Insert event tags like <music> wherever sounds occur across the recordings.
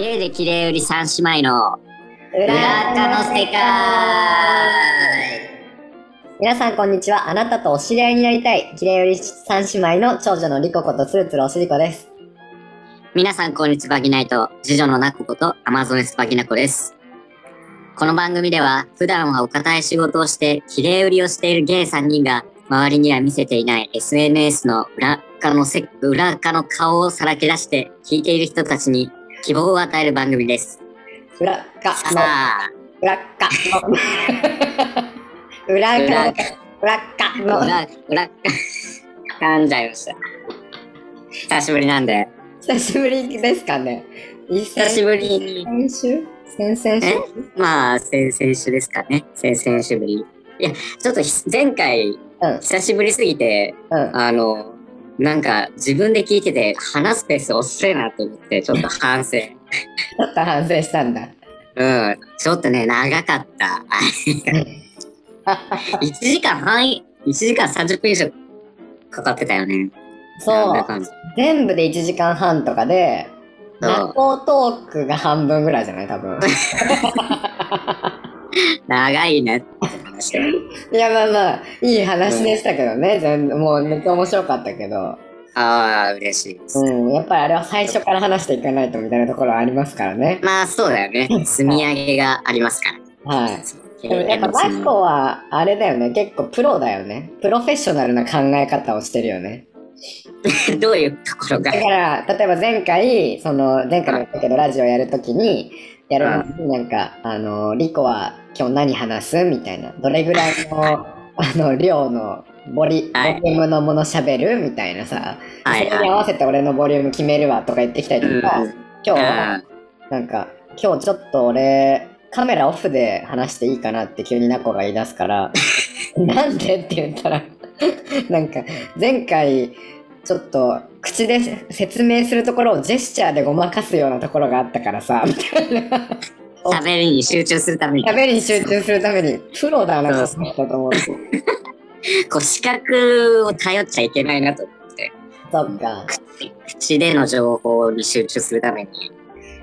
ゲイで綺麗売り三姉妹の裏裏垢の世界皆さんこんにちは。あなたとお知り合いになりたい、きれいより三姉妹の長女のリコことつるつるおしりこです。皆さんこんにちはバギナイト次女のナコことアマゾネスバギナコですこの番組では普段はお堅い仕事をして綺麗売りをしているゲイ3人が周りには見せていない SNS の裏垢のせ裏垢の顔をさらけ出して聞いている人たちに希望を与える番組です。裏っかさの、あ。裏っか <laughs> の、裏っかの、裏っかの、裏裏噛んじゃいました。久しぶりなんで。久しぶりですかね。久しぶり。に先週？先々週？え？まあ、先々週ですかね。先々週ぶり。いや、ちょっとひ前回、うん、久しぶりすぎて、うん。あの、なんか自分で聞いてて話すペース遅いなと思って、ちょっと反省。ちょっと反省したんだ。うん。ちょっとね、長かった。1時間半、1時間30分以上かかってたよね。そう。全部で1時間半とかで、そうナコトークが半分ぐらいじゃない？多分。<laughs> <laughs> 長いねって話で。<laughs> いや、まあまあ、いい話でしたけどね。全もうめっちゃ面白かったけど。ああ、嬉しいです。うん。やっぱりあれは最初から話していかないとみたいなところはありますからね。まあ、そうだよね。積み上げがありますから。はい。でもやっぱマコは、あれだよね。結構プロだよね。プロフェッショナルな考え方をしてるよね。<laughs> どういうところが？だから、例えば前回、その、前回も言ったけど、ラジオやるときに、やるのになんか、あの、リコは今日何話す？みたいな。どれぐらいの、あの、量のボリ、はい。ボリュームのもの喋る？みたいなさ。はいそれに合わせて俺のボリューム決めるわとか言ってきたりとか、うん今日は、なんか、今日ちょっと俺、カメラオフで話していいかなって急にナコが言い出すから、<laughs> なんでって言ったら、なんか、前回、ちょっと口で説明するところをジェスチャーでごまかすようなところがあったからさ、みたいな。喋りに集中するために、喋りに集中するために、プロだな、この人と思って。<laughs> こう視覚を頼っちゃいけないなと思って、そっか。口での情報に集中するために、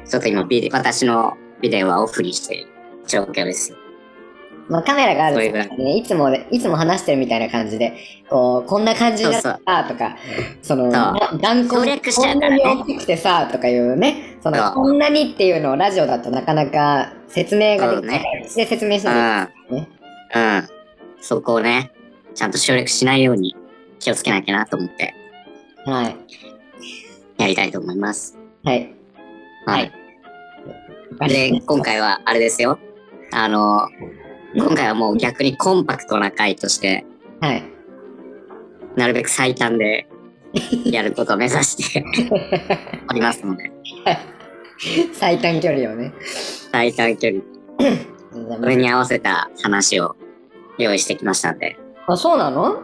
ちょっと今ビデ、私のビデオはオフにしている状況ですよ。まあ、カメラがあるね、いつもで、いつも話してるみたいな感じで、こう、こんな感じだったとか、その、断省略しちゃうからねこんなに大きくてさ、とかいうね、その、こんなにっていうのをラジオだとなかなか説明ができないから、口で説明しうん。ないとうんね。。そこをね、ちゃんと省略しないように気をつけなきゃなと思ってはい。やりたいと思います。はい。はい。で、今回はあれですよ。あの、今回はもう逆にコンパクトな回として、はい。なるべく最短で <laughs> やることを目指して <laughs> おりますので、最短距離をね。最短距離、それに合わせた話を用意してきましたんで、あ、そうなの？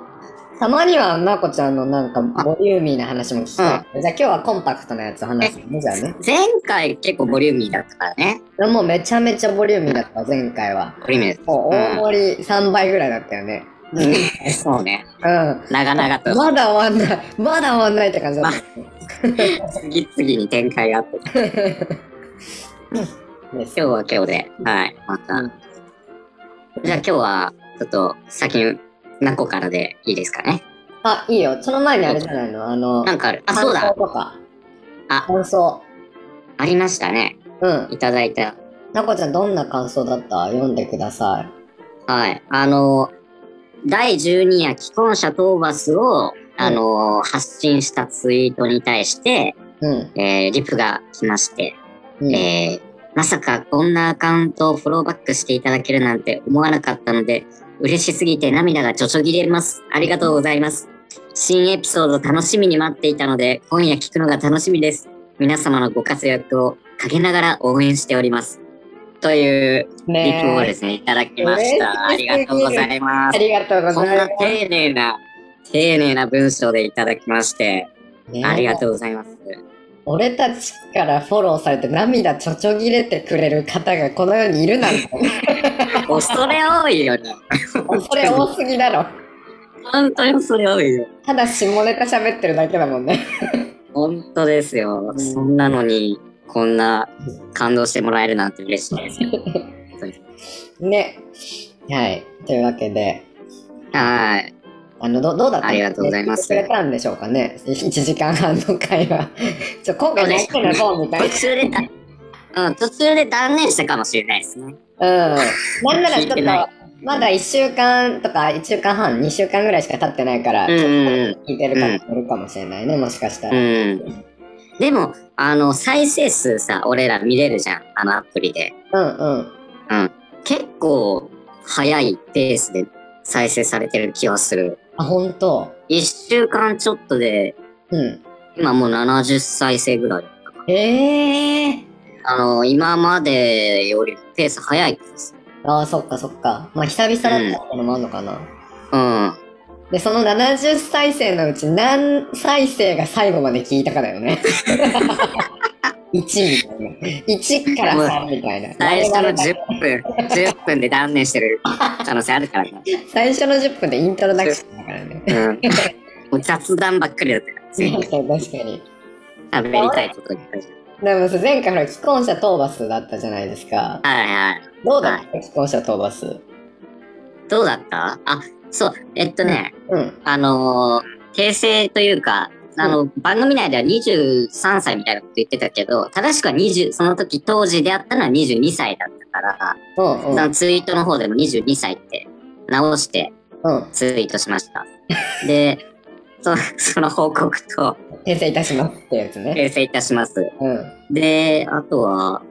たまには、なこちゃんのなんか、ボリューミーな話も聞きたい。じゃあ今日はコンパクトなやつを話すね。じゃあね。前回結構ボリューミーだったからね。もうめちゃめちゃボリューミーだった、前回は。ボリューミーです。もう大盛り3倍ぐらいだったよね。うんそうね。うん。長々とまだ終わんない。まだ終わんないって感じだった。次々に展開があって、今日は今日で、はい、また。うんじゃあ今日は、ちょっと先に、何個からでいいですかね？あ、いいよ。その前にあれじゃないの？あの、なんかある。あ、そう感だ想。とか。あ感想。ありましたね。うん。いただいた。なこちゃんどんな感想だった？読んでくださはい。あの、第12夜既婚者討伐を、あの、発信したツイートに対して、い。うん。えーリプが来まして、うん。えーまさかこんなアカウントをフォローバックしていただけるなんて思わなかったので、嬉しすぎて涙がちょちょぎれます。ありがとうございます。新エピソード楽しみに待っていたので、今夜聞くのが楽しみです。皆様のご活躍を陰ながら応援しております。というリプをねですね、いただきました。ありがとうございまあす。りがとうごこんざいまな丁寧な、丁寧な文章でいただきまして、ありがとうございます。俺たちからフォローされて涙ちょちょぎれてくれる方がこの世にいるなんて。恐れ多いよね。それ多すぎだろ。本当に恐れ多いよ。ただ下ネタ喋ってるだけだもんね。本当ですよ。うんそんなのに、こんな感動してもらえるなんて嬉しいですよ。<laughs> ね。はい。というわけで、はい。あの、どどうだった？ありがとうございますくれたんでしょうかね。1時間半の会話。ちょ、今回何みたい途中でだ、うん、途中で断念したかもしれないですね。な。うん。なんならちょっとまだ1週間とか1週間半、2週間ぐらいしか経ってないから、うんちょっとうん聞いてる方もいるかもしれないね、もしかしたうら。ん。でも、あの、再生数さ、俺ら見れるじゃん。あのアプリで。うんうん。うん。結構、早いペースで再生されてる気はする。あ、ほんと。一週間ちょっとで、うん。今もう70再生ぐらい。ええー。あの、今までよりペース早いです。ああ、そっかそっか。まあ、久々だったのもあるのかな。うん。で、その70再生のうち何再生が最後まで聞いたかだよね。<laughs> 1みたいな。1から3みたいな。最初の我々だ10分、10分で断念してる可能性あるからね。最初の10分でイントロダクションだからね。うん。もう雑談ばっかりだったから、全 <laughs> 確かに確かに。喋りたいことに関して。でもさ、前回ほら、既婚者討伐だったじゃないですか。はいはい。どうだった？既婚者討伐。どうだった？あ、そう、えっとね、うん。あのー訂正というか、あの、番組内では23歳みたいなこと言ってたけど、正しくは20、その時当時であったのは22歳だったから、うんうん。そのツイートの方でも22歳って直してうん。ツイートしました。で、そ <laughs> その報告と訂正いたしますってやつね。訂正いたします。うん。で、あとは、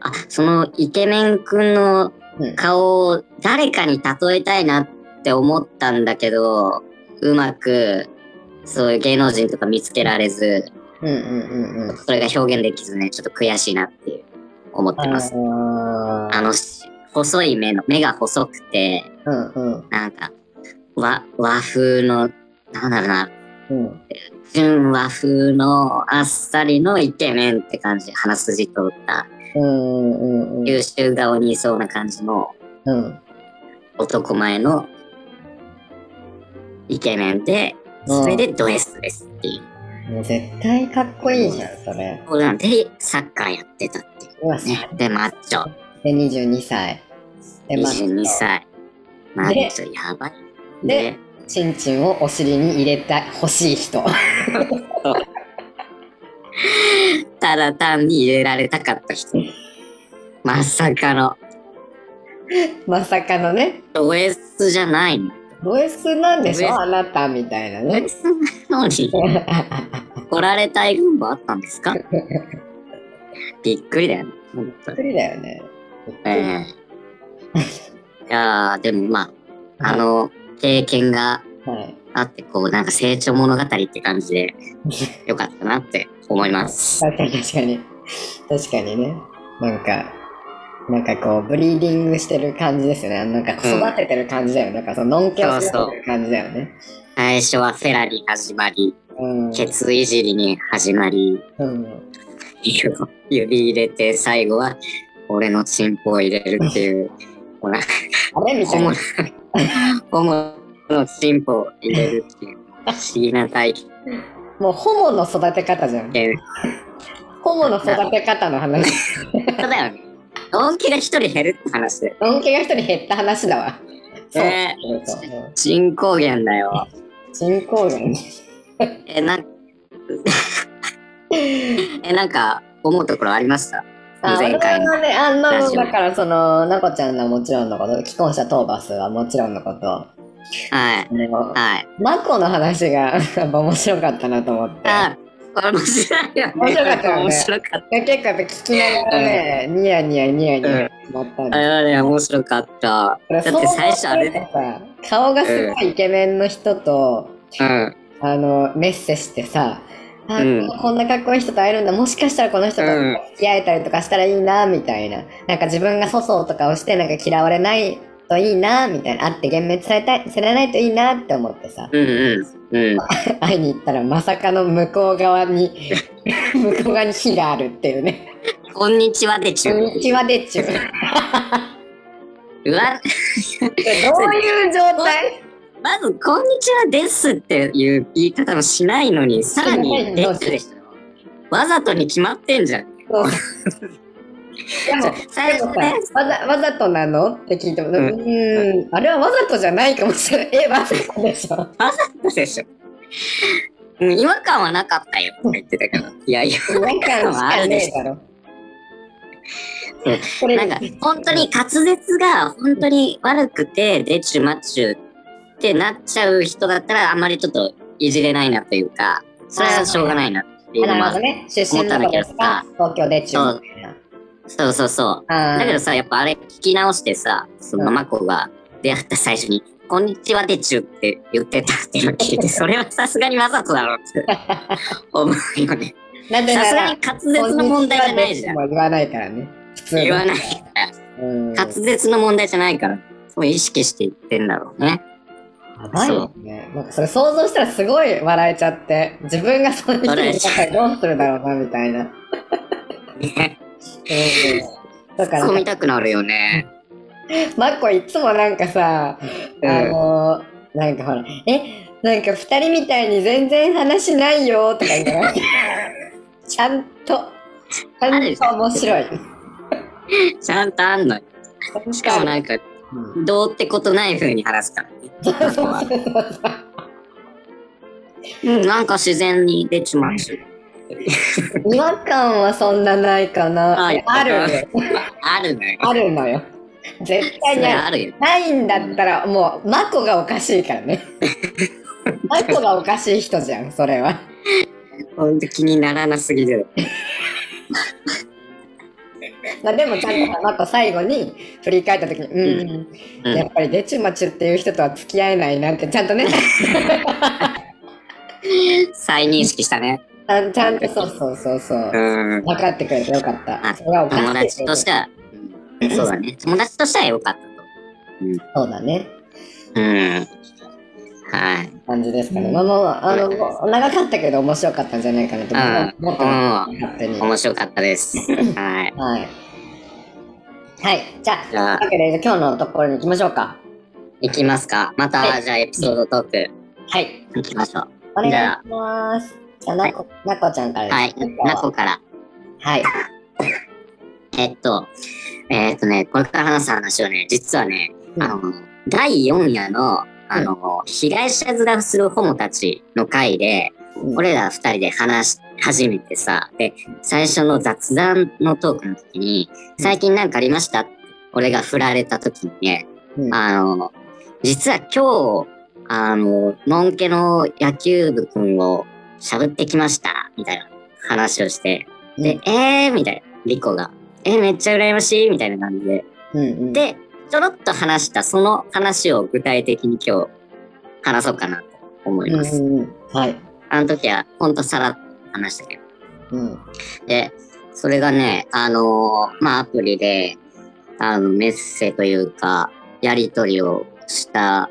あ、そのイケメンくんのうん。顔を誰かに例えたいなって思ったんだけど、うまく、そういう芸能人とか見つけられず、うんうんうんうん。それが表現できずね、ちょっと悔しいなっていう思ってます。ああの、し細い目の、目が細くて、うんうんなんか、和、和風の、なんだろうな、うん。純和風のあっさりのイケメンって感じ、鼻筋通った、うんうんうん。優秀顔にいそうな感じのうん。男前のイケメンで、うんそれでド S ですっていう。もう絶対かっこいいじゃん、それ。これなんでサッカーやってたっていうね。で、マッチョ。で、22歳。で、まあ、22歳。マッチョやばい。でで、チンチンをお尻に入れた欲しい人。<laughs> ただ単に入れられたかった人。まさかの、まさかのね、ド S じゃないの。ド S なんでしょ？あなたみたいなドね。S なのに、<laughs> 来られたい群馬あったんですか？びっくりだよね。びっくりだよね。ええいやーでもまあ、あの、経験がはい。あって、こう、なんか成長物語って感じで、<laughs> よかったなって思います。確かに確かに。確かにね。なんか、なんかこう、ブリーディングしてる感じですよね。なんか育ててる感じだよね。なんかその、のんけを育ててる感じだよね。最初はフェラリ始まり、うん。ケツいじりに始まり、うん。指入れて、最後は、俺のチンポを入れるっていう、<laughs> ほら、あれみたいな。<laughs> ホモのチンポを入れるっていう、不思議な体もう、ホモの育て方じゃん。験。ホモの育て方の話。そうだよね。ドンキが一人減るって話で。のんけが一人減った話だわ。そう。ねそうそうそう人口減だよ。人口がね。え、なん、<laughs> え、なんか、思うところありました？あ、前回の。ね、あの、だからその、なこちゃんのもちろんのこと、既婚者討伐はもちろんのこと、はい。あのはい。マコの話がやっぱ面白かったなと思って。あ、面白いよね。面白かったよね面白かっで結構やっぱ聞きながらね、ニヤニヤニヤニヤなったんた。あれはね、面白かった。だって最初あれで、さ、顔がすごいイケメンの人と、うん。あの、メッセしてさ、あ、うんこんなかっこいい人と会えるんだ。もしかしたらこの人とうん付き合えたりとかしたらいいな、みたいな。なんか自分が粗相とかをして、なんか嫌われないといいな、みたいな。会って幻滅されたい、されないといいなって思ってさ、うんうん。うん。会いに行ったらまさかの向こう側に、<laughs> 向こう側に火があるっていうね。こんにちはでちゅこんにちはでっちゅう。わ、<laughs> ういう状態？まず、こんにちはですっていう言い方もしないのに、さらに、でっちゅでしょ。わざとに決まってんじゃん。<laughs> でも、最初ね、わざわざとなの？って聞いても、ううんーん、あれはわざとじゃないかもしれない。え、わざとでしょ？わざとでしょ。うん、違和感はなかったよって言ってたから。いや違和感しかねえだろ。これなんか、本当に滑舌が本当に悪くて、でチュマチュってなっちゃう人だったら、あんまりちょっといじれないなというか、それはしょうがないなっていうのはあなるほど。ね。出身どこですか東京で中みたいな。そうそうそう。だけどさ、やっぱあれ聞き直してさ、そのうんマコが出会った最初に、こんにちはでちゅって言ってたっていうのを聞いて、それはさすがにわざとだろうって <laughs> 思うよね。さすがに、滑舌の問題じゃないじゃん。も言わないからね。言わないから。うん。滑舌の問題じゃないから、そう意識して言ってんだろうね。やばいよね。なんかそれ想像したらすごい笑えちゃって、自分がそういう人にったらどうするだろうな、みたいな。ねうん。だからそう、見たくなるよね。マッコいつもなんかさ、うんあのー、なんかほら、え、なんか二人みたいに全然話ないよとか言うの <laughs> ちゃんと、ちゃんと面白い。ちゃんとあんのよ。しかもなんか、うんどうってことない風に話すからね。そ <laughs> うん、なんか自然に出ちまうし。違和感はそんなないかな。あるよ。あるのよ。あるのよ。絶対そにある。よ。ないんだったらもう、マコがおかしいからね。<laughs> マコがおかしい人じゃん、それは。ほんと気にならなすぎる。まあでもちゃんと最後に振り返った時に、うん、うん。やっぱりデチュマチュっていう人とは付き合えないなってちゃんとね、再認識したね。ちゃんちゃんとそうそうそうそう。うん。分かってくれてよかった。あそれは友達としては、うんそうだね。友達としては良かったと。そうだね。うん。はい。感じですかね。まあまあまあ、あの、長かったけど面白かったんじゃないかなと思ってます。勝手に。面白かったです。はい。<laughs> はい。はい。じゃあ、じゃあ今日のところに行きましょうか。行きますか。また、はいじゃあエピソードトークはい。行きましょう。お願いします。じゃあ、なこ、なこちゃんからはい。なこから。はい。えっと、えっとね、これから話す話はね、実はね、あの、第4夜の、あの、被害者面するホモたちの回で、うん俺ら二人で話し始めてさ、で、最初の雑談のトークの時に、最近なんかありました？って俺が振られた時にね、うん。あの、実は今日、あの、のんけの野球部くんをしゃぶってきました、みたいな話をして、で、えーみたいな、リコが、えーめっちゃ羨ましいみたいな感じで。うんうん、で、ちょろっと話したその話を具体的に今日話そうかなと思います。うんうんうん、はい。あの時はほんとさらっと話したけど。うん。で、それがね、あのーまあ、アプリで、あの、メッセというか、やりとりをした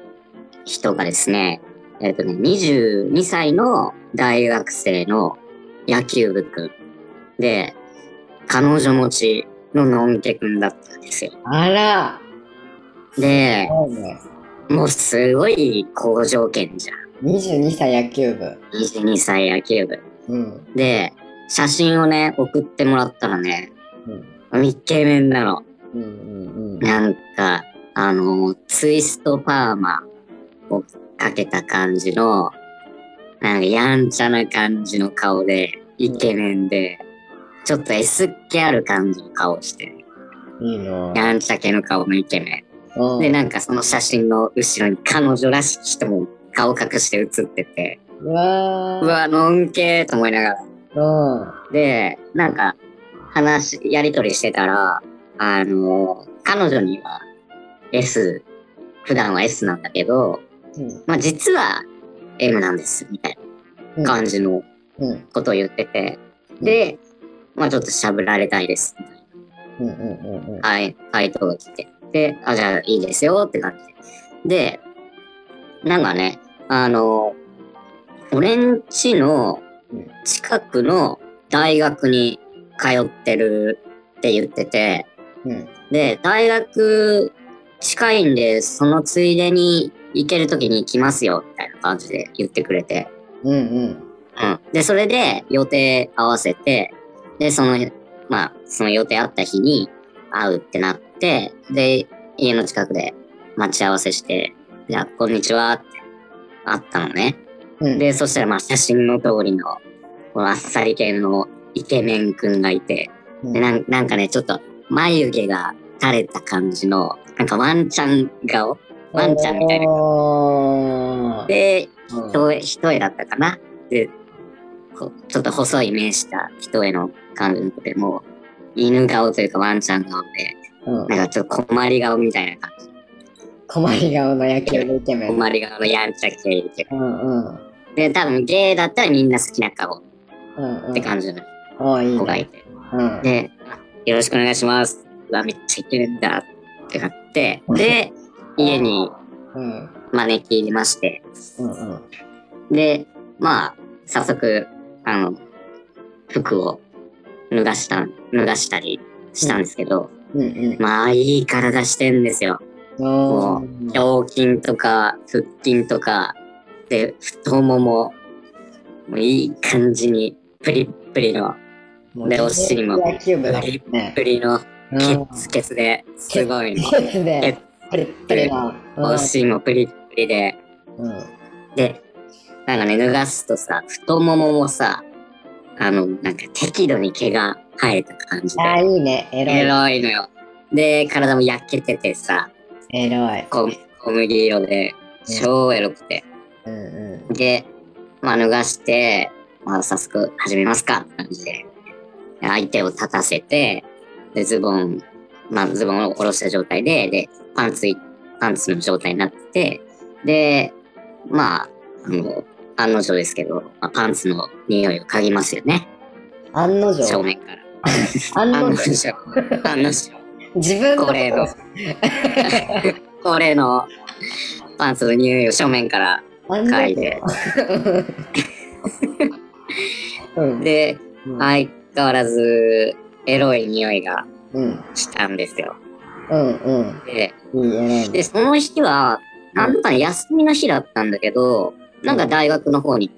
人がですね、えっ、とね、22歳の大学生の野球部くんで、彼女持ちののんけくんだったんですよ。あら。で。もうすごい好条件じゃん。22歳野球部。22歳野球部。うん。で、写真をね、送ってもらったらね、うん。イケメンなの。うんうんうん。なんか、あの、ツイストパーマをかけた感じの、なんかやんちゃな感じの顔で、イケメンで、ちょっと S っ気ある感じの顔して、いいの。やんちゃ系の顔のイケメン。うんで、なんかその写真の後ろに彼女らしき人も顔隠して写ってて、うわー。うわ、のんけーと思いながら。うん。で、なんか、話、やりとりしてたら、あの、彼女には S、普段は S なんだけど、うんまあ実は M なんです、みたいうんな感じのうんことを言ってて、で、まあちょっとしゃぶられたいです、みたいうんうんうんうんな、はい、回答が来て。で、あ、じゃあいいですよって感じで。で、なんかね、あの、俺んちの近くの大学に通ってるって言ってて、うんで、大学近いんで、そのついでに行けるときに来ますよ、みたいな感じで言ってくれて。うんうんうん。で、それで予定合わせて、で、そのまあ、その予定あった日に会うってなって、で、家の近くで待ち合わせして、じゃあ、こんにちはって会ったのね。うん。で、そしたらまあ写真の通りの、このあっさり系のイケメンくんがいて、うんでなんなんかね、ちょっと眉毛が垂れた感じの、なんかワンちゃん顔？ワンちゃんみたいな。で、うん一重だったかな？で、こうちょっと細い目した一重の感じでもう、犬顔というかワンちゃん顔で、うんなんかちょっと困り顔みたいな感じ。困り顔の野球のイケメン。<laughs> 困り顔のやんちゃ系で。うんうん。で、多分ゲイだったらみんな好きな顔うんうん。って感じのおーいいね。子がいて。うん。で、あよろしくお願いします。うわ、めっちゃイケメンだってなって、で、<laughs> 家にうん。招き入れまして、うんうん。で、まあ、早速、あの、服を脱がした、脱がしたりしたんですけど、うんうん。まあ、いい体してんですよ。おー胸筋とか、腹筋とか、で、太もも、もういい感じに、プリップリの、もうでお尻も野球部だもんね。プリの、うんケツケツで、すごいの。ケツで、プリップリの。お尻もプリップリで、で、なんかね、脱がすとさ、太もももさ、あの、なんか適度に毛が生えた感じで、あー、いいね。エロいのよ。で、体も焼けててさ、エロい。こ小麦色で、超エロくて。うんうで、まあ脱がして、まあ早速始めますかって感じで、相手を立たせて、で、ズボン、まあズボンを下ろした状態で、で、パンツい、パンツの状態になってて、で、まあ、あの、案の定ですけど、まあ、パンツの匂いを嗅ぎますよね。ん。案の定？正面から。<laughs> 案の。定。案の定。<laughs> 自分のこれの、これのパンツの匂いを正面から嗅いで。うん。で、うん相変わらずエロい匂いがうん。したんですよ。うんうん。で。でその日は、なんだかね休みの日だったんだけど、なんか大学の方に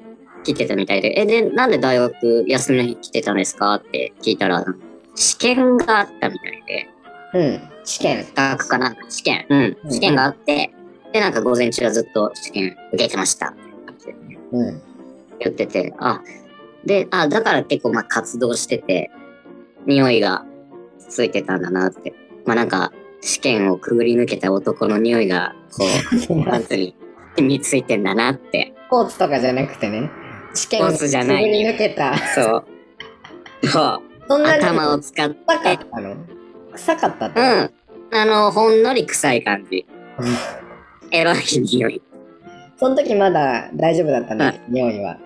来てたみたいで、え、で、なんで大学休みの日来てたんですか？って聞いたら、試験があったみたいで、うん。試験。大学かな試験、うん、試験があって、で、なんか午前中はずっと試験受けてました。うん。言ってて、あ、で、あ、だから結構まあ活動してて、匂いがついてたんだなって。まあなんか、試験をくぐり抜けた男の匂いが、こう、パンツに染みついてんだなって。スポーツとかじゃなくてね。試験スポーツじゃないくぐり抜けた。そう。そう。そんなに頭を使って、臭かったの？臭かったって。うん。あの、ほんのり臭い感じ。エロい匂い。その時まだ大丈夫だったね、匂いは。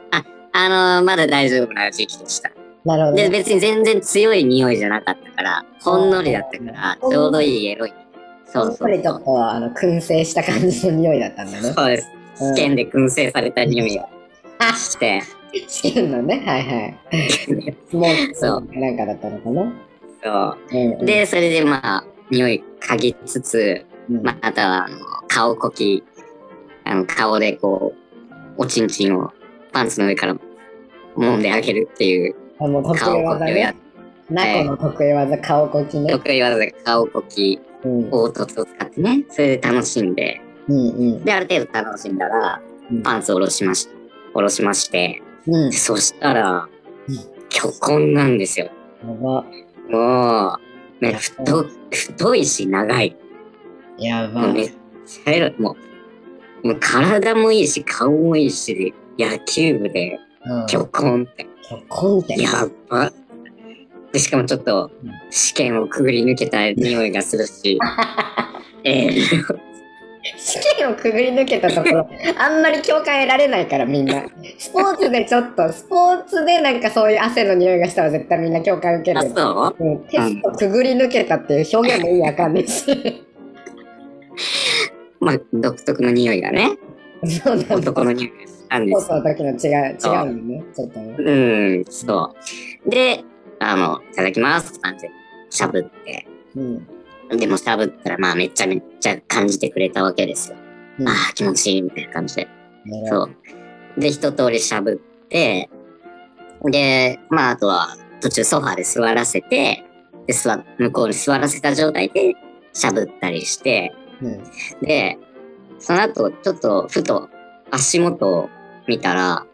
あの、まだ大丈夫な時期でした。で、なるほどね。別に全然強い匂いじゃなかったから、ほんのりだったから、ちょうどいいエロい。そうやっぱりちそうそう。ょっと、あの、燻製した感じの匂いだったんだね。そうです。うん試験で燻製された匂いがして、<laughs> 試験のね、はいはい。スモークそうなんかだったのかな？そうで、それでまあ、匂い嗅ぎつつ、うん、まあ、あとは、あの、顔こき、あの、顔でこう、おちんちんをパンツの上から揉んであげるっていうあもう得顔意技ね。ナコの得意技、顔こきね。得意技で顔こき、うん、凹凸を使ってね、それで楽しんで、うん、うん。で、ある程度楽しんだらうん、パンツを下ろしまし下ろしまして、うん。そしたらうん、巨根なんですよ。やば。もう、ね、太、太いし長い。やばもう。めっちゃ。もう、もう体もいいし、顔もいいし、野球部で、うん。巨根って、コンテやば。で、しかもちょっとうん、試験をくぐり抜けた匂いがするし、<laughs> えー、試験をくぐり抜けたところ、<laughs> あんまり共感得られないからみんな。スポーツでちょっと、スポーツでなんかそういう汗の匂いがしたら絶対みんな共感受けあ、る。そう？うん、テストくぐり抜けたっていう表現も意味わかんないし。<laughs> まあ、独特の匂いがね、そうなんだ。男の匂いがしたんスですポーツの時の違う、違うのね。ちょっとね。うん、そう。で、あの、いただきますって感じで、しゃぶって。うん。でもしゃぶったら、まあめちゃめちゃ感じてくれたわけですよ。うんああ、気持ちいいみたいな感じで。そそう。で、一通りしゃぶって、で、まああとは、途中ソファーで座らせて、で、座、向こうに座らせた状態で、しゃぶったりして、うん。で、その後、ちょっと、ふと、足元を見たら、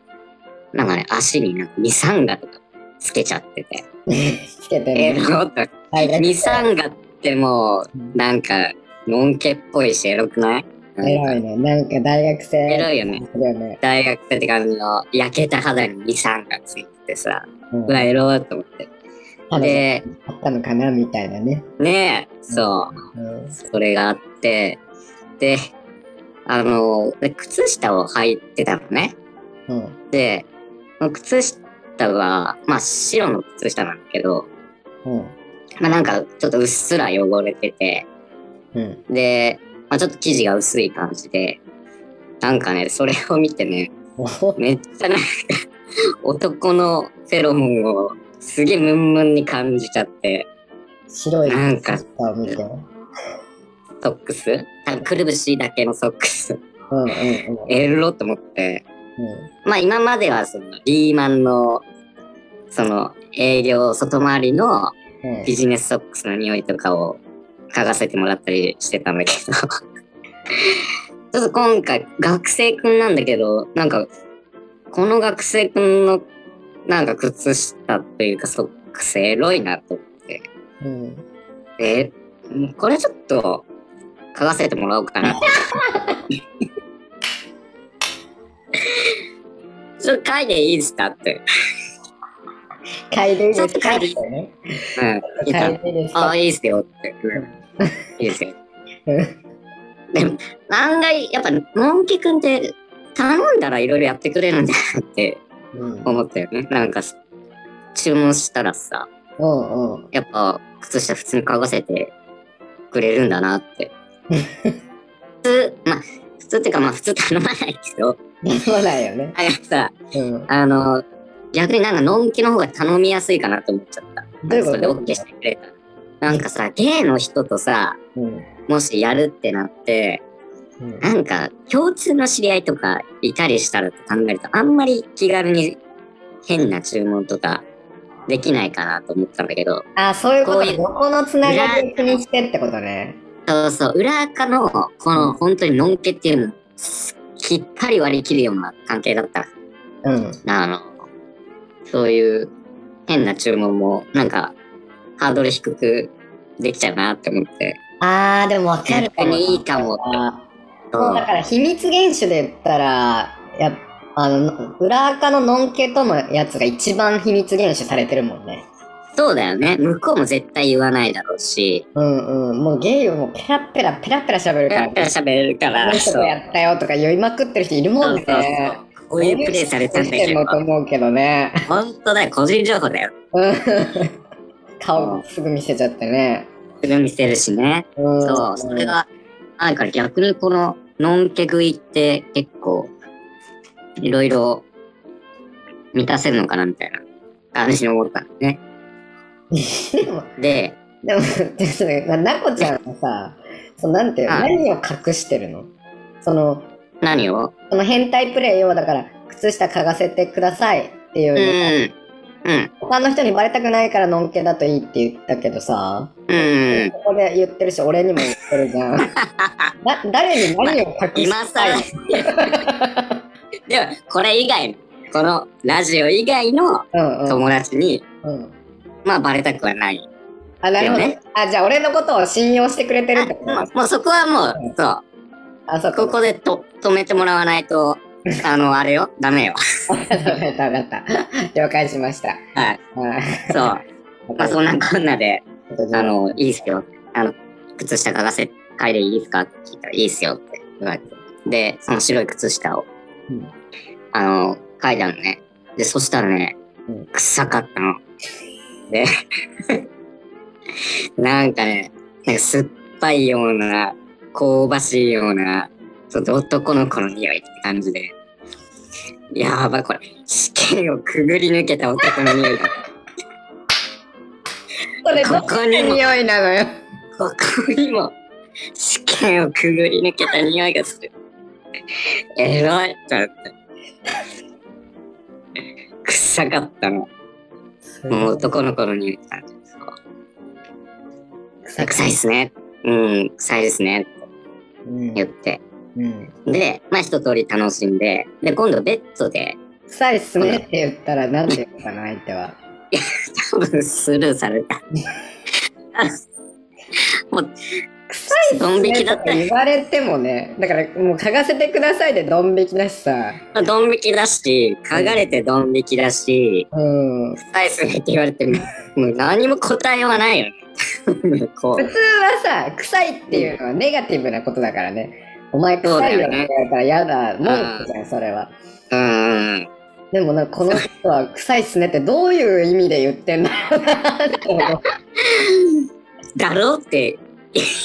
なんかね、足になんかミサンガとかつけちゃってて。<laughs> つけてえる。ロと、大学ミサンガってもう、なんか、のんけっぽいし、エロくない？なんか偉いね。なんか大学生。エロいよね。だよね。大学生って感じの、焼けた肌にミサンガついててさ、うんうわ、エローと思って。で、あったのかなみたいなね。ねえ、そう。うん。それがあって、で、あの、で靴下を履いてたのね。うん。で、靴下は、まあ白の靴下なんだけど、うん。まあなんかちょっとうっすら汚れてて、うん。で、まあちょっと生地が薄い感じで、なんかね、それを見てね、おめっちゃなんか、男のフェロモンをすげえムンムンに感じちゃって、白いなんか。ソックス？多分くるぶしだけのソックス。うんうんうん。エロと思って、うまあ今まではそのリーマンのその営業外回りのビジネスソックスの匂いとかを嗅がせてもらったりしてたんだけど。ちょっと今回学生くんなんだけどなんかこの学生くんのなんか靴下というかソックスエロいなと思って。うん。えもうこれちょっと嗅がせてもらおうかな。<laughs> ちょっと嗅いでいいですかって、嗅いでいいですか？ちょってねうん、いでいいですああ、かいいですよって。うんいいですよ。うんでも、案外、やっぱ、のんきくんって、頼んだらいろいろやってくれるんだなってうん思ったよね。なんか、注文したらさ、うんうん。やっぱ、靴下普通に嗅がせてくれるんだなって。<laughs> 普通、まあ、普通っていうか、まあ、普通頼まないけど、そうだよね。あのさ、うん。あの、逆になんか、のんきの方が頼みやすいかなと思っちゃった。どういうこと？それで OK してくれたら。なんかさ、ゲイの人とさ、うん。もしやるってなって、うんなんか共通の知り合いとかいたりしたらと考えると、あんまり気軽に変な注文とかできないかなと思ったんだけど、あ、そういうことこういうどこのつながりにしてってことね。そうそう、裏垢のこの本当にのんけっていうの、きっぱり割り切るような関係だったら、うん。あの、そういう変な注文もなんかハードル低くできちゃうなって思って、あー、でもわかるかも。逆にいいかもってあもうだから秘密厳守で言ったら、やっあの、裏垢ののんけとのやつが一番秘密厳守されてるもんね。そうだよね。向こうも絶対言わないだろうし、うんうん。もうゲイをもうペラッペラ、ペラッペラ喋るから。ペラペラ喋れるから、そう。やったよとか言いまくってる人いるもんね。そうそうそうこういうプレイされたんだけどと思うけどね。本当だよ、個人情報だよ。うん顔すぐ見せちゃってね。すぐ見せるしね。うんそう、それが、なんか逆にこの、のんけ食いって結構、いろいろ満たせるのかなみたいな感じに思ったのね。でも、で、でも、ちょっとねななこちゃんはさ、そのなんていう何を隠してるのその、何を？その変態プレイを、だから、靴下嗅がせてくださいっていううの、ん。うん。他の人にバレたくないからのんけだといいって言ったけどさ、うん。ここで言ってるし、俺にも言ってるじゃん。<laughs> だ誰に何を隠今したい更。でも、これ以外の、このラジオ以外のうんうん友達に、うん。まあバレたくはない。あ、なるほど。ねあ、じゃあ俺のことを信用してくれてるってこと？もうそこはもう、そう。あ、そうか。ここでと止めてもらわないと、<laughs> あの、あれよ、ダメよ。わかったわかった。了解しました。はい。はい。そう。まあ、そんなこんなで、あ <laughs> あの、いいっすよ。あの、靴下嗅がせ、嗅いでいいですかって聞いたら、いいっすよって言われて。で、その白い靴下を、うんあの、嗅いだのね。で、そしたらねうん、臭かったの。で、<laughs> なんかね、なんか酸っぱいような、香ばしいような、ちょっと男の子の匂いって感じで。やばい、これ、試験をくぐり抜けた男の匂いだ。それどここにも匂いなのよ。ここにも試験をくぐり抜けた匂いがする。えらいってなって。臭かったの。もう男の子の匂いって感じです。臭臭いっすね。うん、臭いですね。言って。うん。で、まあ一通り楽しんで、で、今度ベッドで、臭いっすねって言ったらなんて言うのかな、相手は。<laughs> 多分スルーされた。<laughs> もう、臭いっドン引すねきだったとか言われてもね、だからもう嗅がせてくださいでドン引きだしさ。ドン引きだし、嗅がれてドン引きだし、うん。臭いっすねって言われても、もう何も答えようがないよね。こ普通はさ、臭いっていうのはネガティブなことだからね。お前臭いよって言われたら嫌だ。文句じゃん、それは。う、うん。でもなこの人は臭いっすねってどういう意味で言ってんだろうなって思だろうって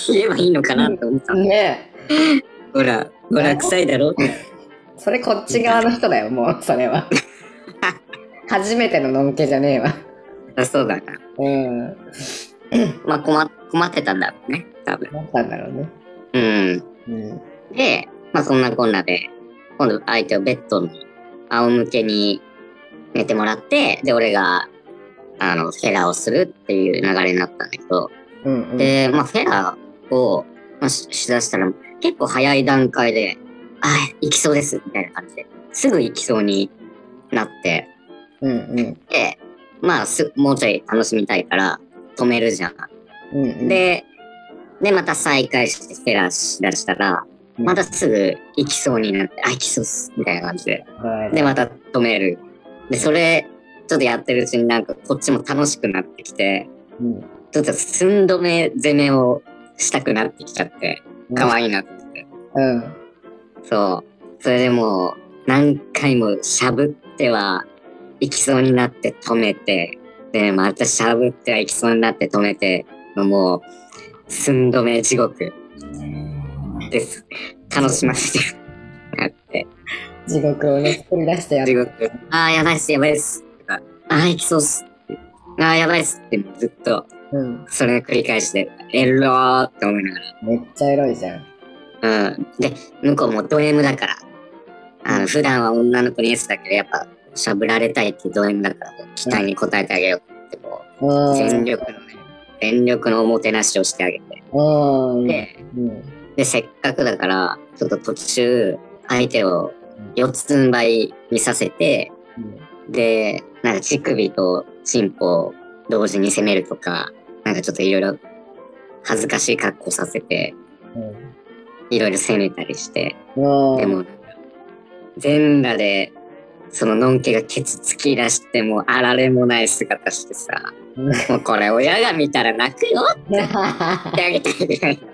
言えばいいのかなって思ったう。。ねほら、ほら、臭いだろえ。それこっち側の人だよ、もう、それは。<laughs> 初めてののんけじゃねえわ。あそうだな。うん。まあ困困ってたんだろうね、多分。なんなんだろうね。うん。うん。で、まあそんなこんなで、今度相手をベッドに仰向けに寝てもらって、で、俺が、あの、フェラをするっていう流れになったんだけど、うん、うん。で、まあフェラを、まあ、ししだしたら結構早い段階で、あ、行きそうです、みたいな感じで、すぐ行きそうになって、うん、うん。で、まあす、もうちょい楽しみたいから止めるじゃん。うん、うん。で、で、また再開してフェラしだしたら、うんまたすぐ行きそうになって、あ、行きそうっす、みたいな感じで。はい、で、また止める。で、それ、ちょっとやってるうちになんかこっちも楽しくなってきて、うん。ちょっと寸止め攻めをしたくなってきちゃって、可愛いなって思って。うん。そう。それでもう、何回もしゃぶっては、行きそうになって止めて、で、またしゃぶっては行きそうになって止めて、もう、寸止め地獄です。楽しませてやって、地獄をね、作り出してやる。地獄。ああ、やばいっす、やばいっす。ああ、行きそうっす。ああ、やばいっすってずっと、うん。それを繰り返して、エローって思いながら。めっちゃエロいじゃん。うん。で、向こうもド M だから、あの、普段は女の子に S だけど、やっぱ、しゃぶられたいってド M だから、期待に応えてあげようって、こう、うん。全力のね、全力のおもてなしをしてあげて。うん。で、うん。で、せっかくだから、ちょっと途中、相手を四つん這いにさせて、で、なんか乳首とチンポを同時に攻めるとか、なんかちょっといろいろ恥ずかしい格好させて、いろいろ攻めたりして、うん。でも、全裸で、そののんけがケツ突き出してもあられもない姿してさ、うん、もうこれ親が見たら泣くよって言ってあげたいぐらい。<laughs>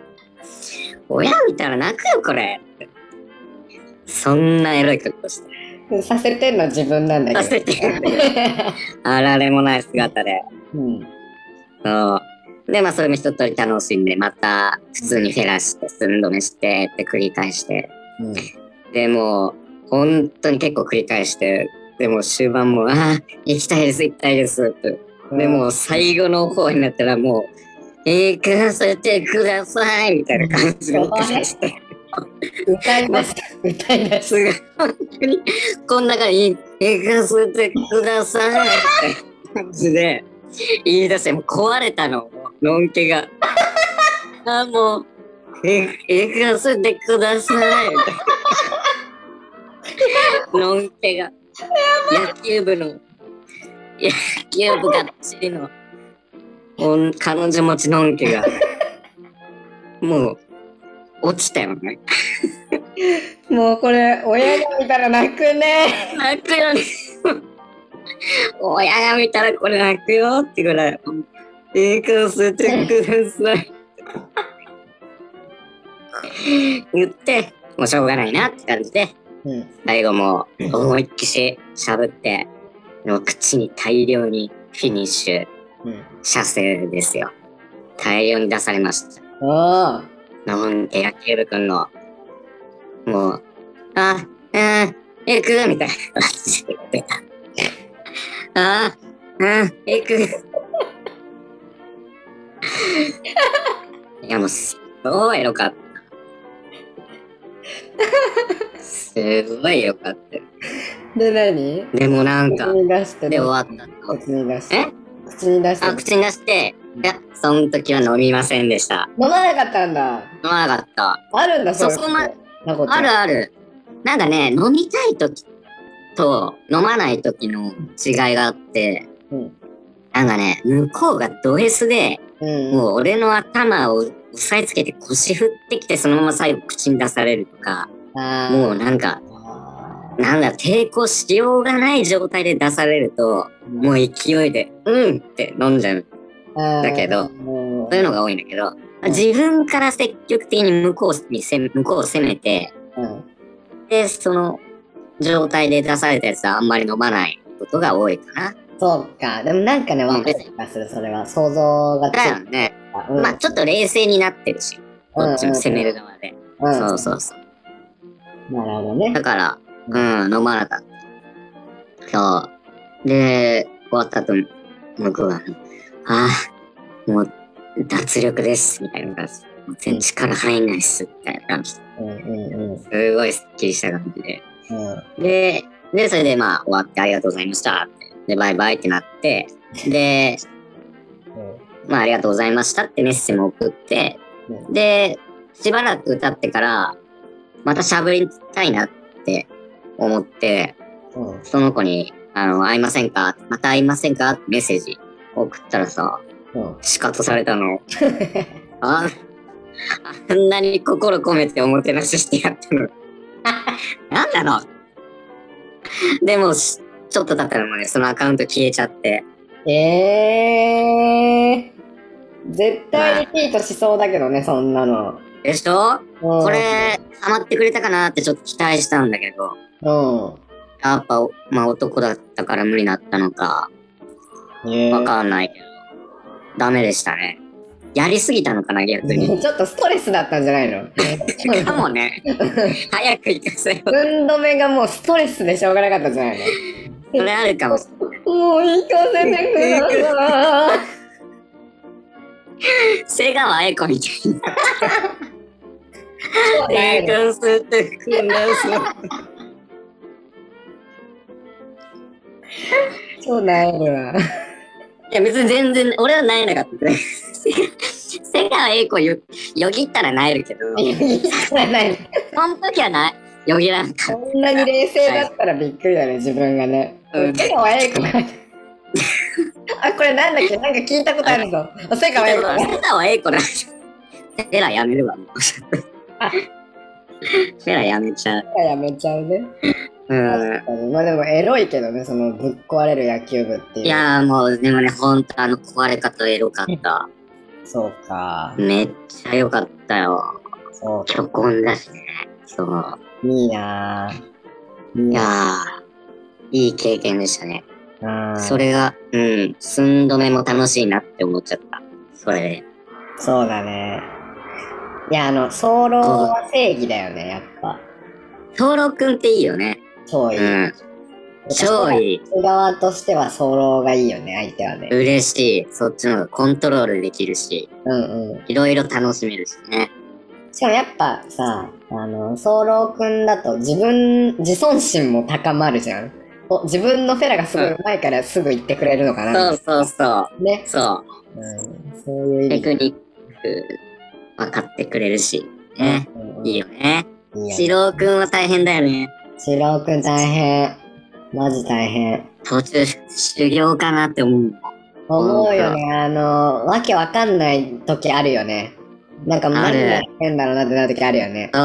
親見たら泣くよこれって。そんなエロい格好して。させてんの自分なんださけど。せて <laughs> あられもない姿で。うん。そう。で、まあそれも一通り楽しんで、また普通にフェラして、寸止めしてって繰り返して。うん。でもう、本当に結構繰り返して、でも終盤も、ああ、行きたいです、行きたいですって。でもう最後の方になったらもう、行かせてくださいみたいな感じで言い返して。歌いました。歌いましす本当に、こんな感じに、行かせてくださいって感じで言い出して、もう壊れたの、のんけが。あ、もう、え行かせてくださいみたいな。のんけが、野球部の、野球部がっちりの、おん彼女持ちのんけが、もう、落ちたよね。た。もうこれ、親が見たら泣くね。泣くよね。親が見たらこれ泣くよってぐらい。行かせてください。言って、もうしょうがないなって感じで、うん。最後もう思いっきししゃぶって、もう口に大量にフィニッシュ、うん。射精ですよ。大量に出されました。おー。なんて野球部くんの、もう、あ、あ、行く？みたいな感じで言ってた。あ、あ、行く？<laughs> いやもう、すごいエロかった。<laughs> すごいよかったよ。で、何？でもなんか、口に出して、で終わったと。口に出して。え？口に出して。あ、口に出して、いや、その時は飲みませんでした。飲まなかったんだ。飲まなかった。あるんだ、そこまことなこちゃんあるある。なんかね、飲みたい時と飲まない時の違いがあって、うんなんかね、向こうがド S で、うん。もう俺の頭を押さえつけて腰振ってきてそのまま最後口に出されるとか、もうなんか、なんだ、抵抗しようがない状態で出されると、もう勢いで、うんって飲んじゃう。だだけどもそういうのが多いんだけど、自分から積極的に向こうにせ向こうを攻めて。で、その状態で出されたやつはあんまり飲まないことが多いかな。そうか。でもなんかね、わかる気がする、それは。想像がついだよね。た。うんまあちょっと冷静になってるし、こっちも攻める側で。うん。そうそうそう。なるほどねだ。から、うん、飲まなかった。そう。で、終わった後、向こうが、ああ、もう脱力です、みたいな感じ。全然力入んないっす、みたいな感じ。うんうんうん。すごいスッキリした感じで。うん。で、で、それでまあ終わってありがとうございましたって。で、バイバイってなって、で、まあありがとうございましたってメッセも送って、うんで、しばらく経ってから、また喋りたいなって思って、うん。その子に、あの、会いませんか？また会いませんか？ってメッセージ送ったらさ、うん。シカトされたの。ああんなに心込めておもてなししてやったの。なんなのでも、しちょっと経ったらもうね、そのアカウント消えちゃって。えー。絶対リピートしそうだけどね、そんなの。でしょ？ここれ、ハマってくれたかなってちょっと期待したんだけど、やっぱ、まあ男だったから無理だったのか、わかんないけど、ダメでしたね。やりすぎたのかな、逆に。<laughs> ちょっとストレスだったんじゃないの？<laughs> かもね、早く行かせよう。運止めがもうストレスでしょうがなかったんじゃないそれあるかもしれない。のもう行かせてください。瀬川栄子みたいな。そうだよね関すってくんですよ。超なえるわ。いや別に全然、俺はなえなかったね。瀬川栄子よよぎったらなえるけど、その時はなよぎらなかっこんなに冷静だったらびっくりだね、自分がね。うん瀬川栄子が。あ、これなんだっけ？なんか聞いたことあるぞ。あ瀬た。川栄子。瀬川栄子だ。セラやめるわ。セラやめちゃう。やめちゃうね。うん。まあでもエロいけどね、そのぶっ壊れる野球部っていう。いやーもう、でもね、ほんとあの壊れ方エロかった。そうか。めっちゃ良かったよ。そ虚婚だしね。そう。う。いいなぁ。いやいい経験でしたね。ぁ。それが、うん、寸止めも楽しいなって思っちゃった。それで。そうだね。いや、あの、早漏は正義だよね、やっぱ。東郎くんっていいよね。超いい。うん。超いい。側としては早漏がいいよね、相手はね。嬉しい。そっちの方がコントロールできるし、うんうん。いろいろ楽しめるしね。しかもやっぱさ、あの、早漏くんだと自分、自尊心も高まるじゃん。お自分のフェラがすごい前からすぐ言ってくれるのかそな。うそうそね。う。そうん。そういうう。意味テクニック分かってくれるし。ね。うんうんいいよね。四郎くんは大変だよね。四郎くん大変。マジ大変。途中修行かなって思う。思うよね。あの、わけわかんない時あるよね。なんか何やってんだろうなってなる時あるよね。そ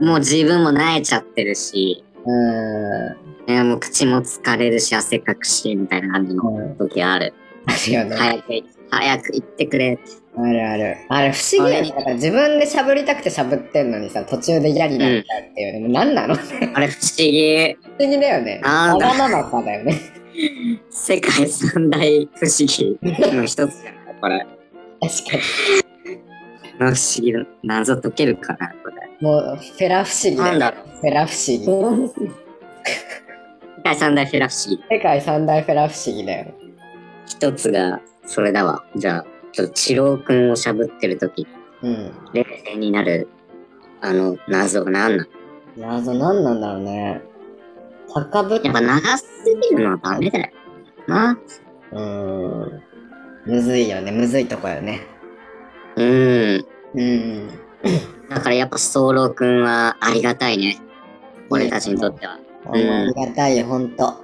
う。もう自分も慣れちゃってるし、うーん。ね、もう口も疲れるし、汗かくし、みたいな感じのうん。時ある。あるよね。早く、早く行ってくれって。あるある。あれ不思議だよね。だから自分で喋りたくて喋ってんのにさ、途中で嫌になっちゃうっていうね。もう何なの？不あれ不思議。思議だよね。なんだわがままさだよね。世界三大不思議の一つじゃないこれ。確か <laughs> 不思議の謎解けるかなこれ。に。もう、フェラ不思議だよ。なんだろフェラ不思議。う。世界三大フェラ不思議。世界三大フェラ不思議だよ。一つが、それだわ。じゃあ、ちょっと、チローくんをしゃぶってる時うん。冷静になる、あの、謎が何なの？謎何なんだろうね。高ぶっやっぱ長すぎるのはダメだよな。うーん。むずいよね。むずいとこよね。うん。うん。だからやっぱソーローくんはありがたいね。俺たちにとっては。ありがたいよ、ほんと。あ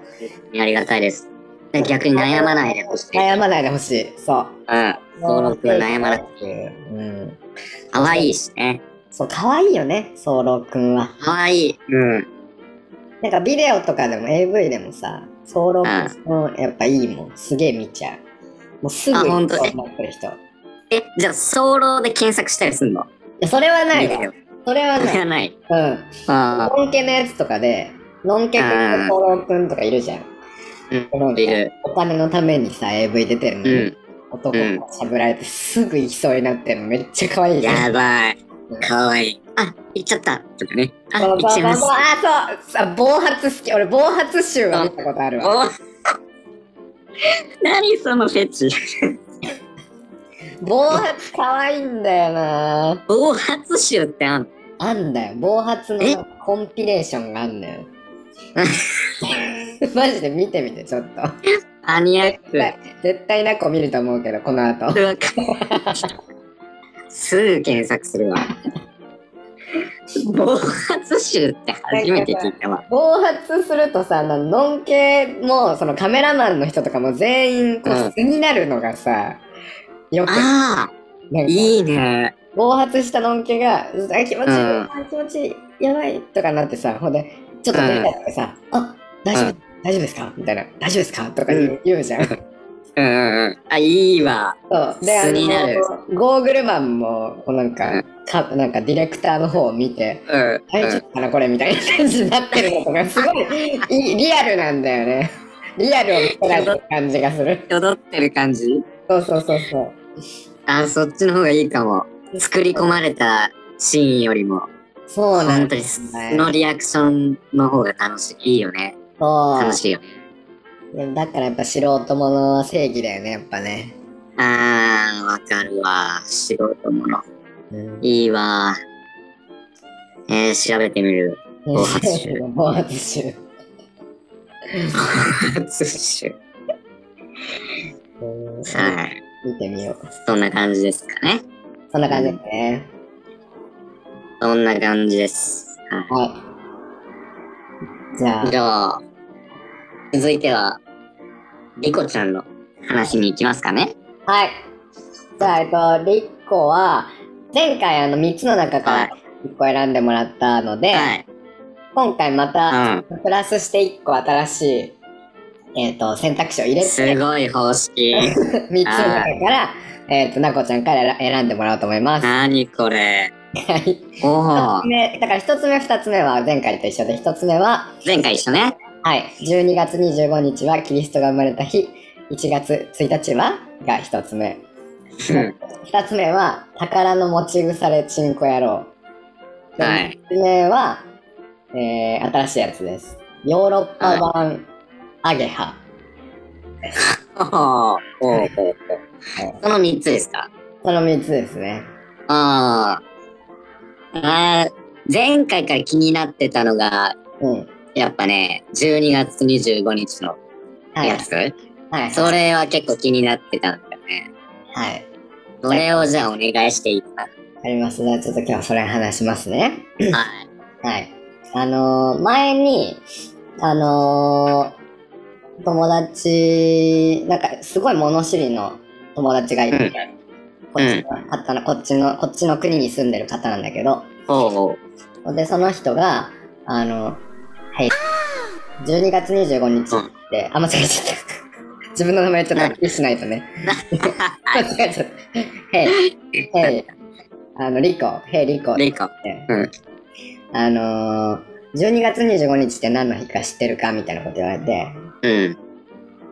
りがたいです。で逆に悩まないでほしい。悩まないでほしい。そう。うん。ソーローくんは悩まなくて。うん。可愛いしね。そう、可愛いよね、ソーローくんは。可愛い。うん。なんかビデオとかでも AV でもさ、ソーローくんやっぱいいもん。すげえ見ちゃう。もうすぐあほんとそうなってる人。いえ、じゃあ、ソーローで検索したりすんの？や、それはないわ。それはそない。れはない。うん。あノンケのやつとかで、ノンケくんとソーローくんとかいるじゃん。うん。いる。お金のためにさ、AV 出てるのに、うん。男がしゃぶられてすぐ行きそうになってるのめっちゃ可愛いじゃん。やばい。可愛い。あ、行っちゃった。とかね。あ、行っちゃいますあ、そうさ、暴発好き。俺、暴発集は見たことあるわ。お何そのフェチ。暴発可愛いんだよな暴発集ってあんの？あんだよ。暴発え？のコンピレーションがあんだよ。<laughs> マジで見てみて、ちょっと。マニアック。絶対絶対ナコ見ると思うけど、この後。すぐ検索するわ。暴発集って初めて聞いたわ。暴発するとさ、なノンケも、そのカメラマンの人とかも全員、こう、うん素になるのがさ、よく、ああ、いいね。暴発したのんけが、あ気持ちいい、うんあ気持ちいい、やばいとかなってさ、ほんで、ちょっと出たってさ、あ、大丈夫、うん大丈夫ですか？みたいな、大丈夫ですか？とか言う,、言うじゃん。そ <laughs> うんうんうん。あ、いいわ。う。で、あ素になるの、ゴーグルマンも、こうなんか、うんか、なんかディレクターの方を見て、うん。大丈夫かなこれみたいな感じになってるのとか、すごいいいリアルなんだよね。リアルを見せられてる感じがする。<laughs> 踊ってる感じ？そうそうそうそう。<laughs> あ、そっちの方がいいかも。作り込まれたシーンよりも、そうなんだよ本当に素のリアクションの方が楽しい。いいよね。そう楽しいよ。いやだからやっぱ素人ものは正義だよね、やっぱね。あー、わかるわ。素人もの。うんいいわ。えー、調べてみる。暴発集暴発集。発集。<laughs> うんはい。見てみよう。そんな感じですかね。そんな感じですね。そんな感じです。ははい。じゃあい。、じゃあ、続いては、リコちゃんの話に行きますかね。はい。じゃあ、えっと、リッコは、前回あの3つの中かはら1個選んでもらったので、はい。今回まうた、ん。プラスして1個新しい、えっ、と、選択肢を入れて、すごい方式。<laughs> 3つの中から、えっ、と、なこちゃんから選んでもらおうと思います。はなにこれ。い。お一おだから1つ目、2つ目は前回と一緒で、1つ目は、前回一緒ね。はい。12月25日はキリストが生まれた日。1月1日はが1つ目。うん。2つ目は、宝の持ち腐れチンコ野郎。ではい。3つ目は、えー、新しいやつです。ヨーロッパ版アゲハ。お <laughs> お。おお。その三つですか？この3つですね。ああ。あー前回から気になってたのが、うん。やっぱね、12月25日のはい。やつ。はい。それは結構気になってたんだよね。はい。それをじゃあお願いしていいかあります。じゃあちょっと今日はそれ話しますね。な。はい。はい。あのー、前に、あのー、友達、なんかすごい物知りの友達がいて、うんこっちの方の、こっちの、こっちの国に住んでる方なんだけど。で、その人が、あの、はい、12月25日って、あ、間違えちゃった。<laughs> 自分の名前ちょっとはっきりしないとね。<laughs> 間違えちゃった。へい、へい、あの、リコ、へい、リコリコ。うん。あのー、12月25日って何の日か知ってるかみたいなこと言われて、うん。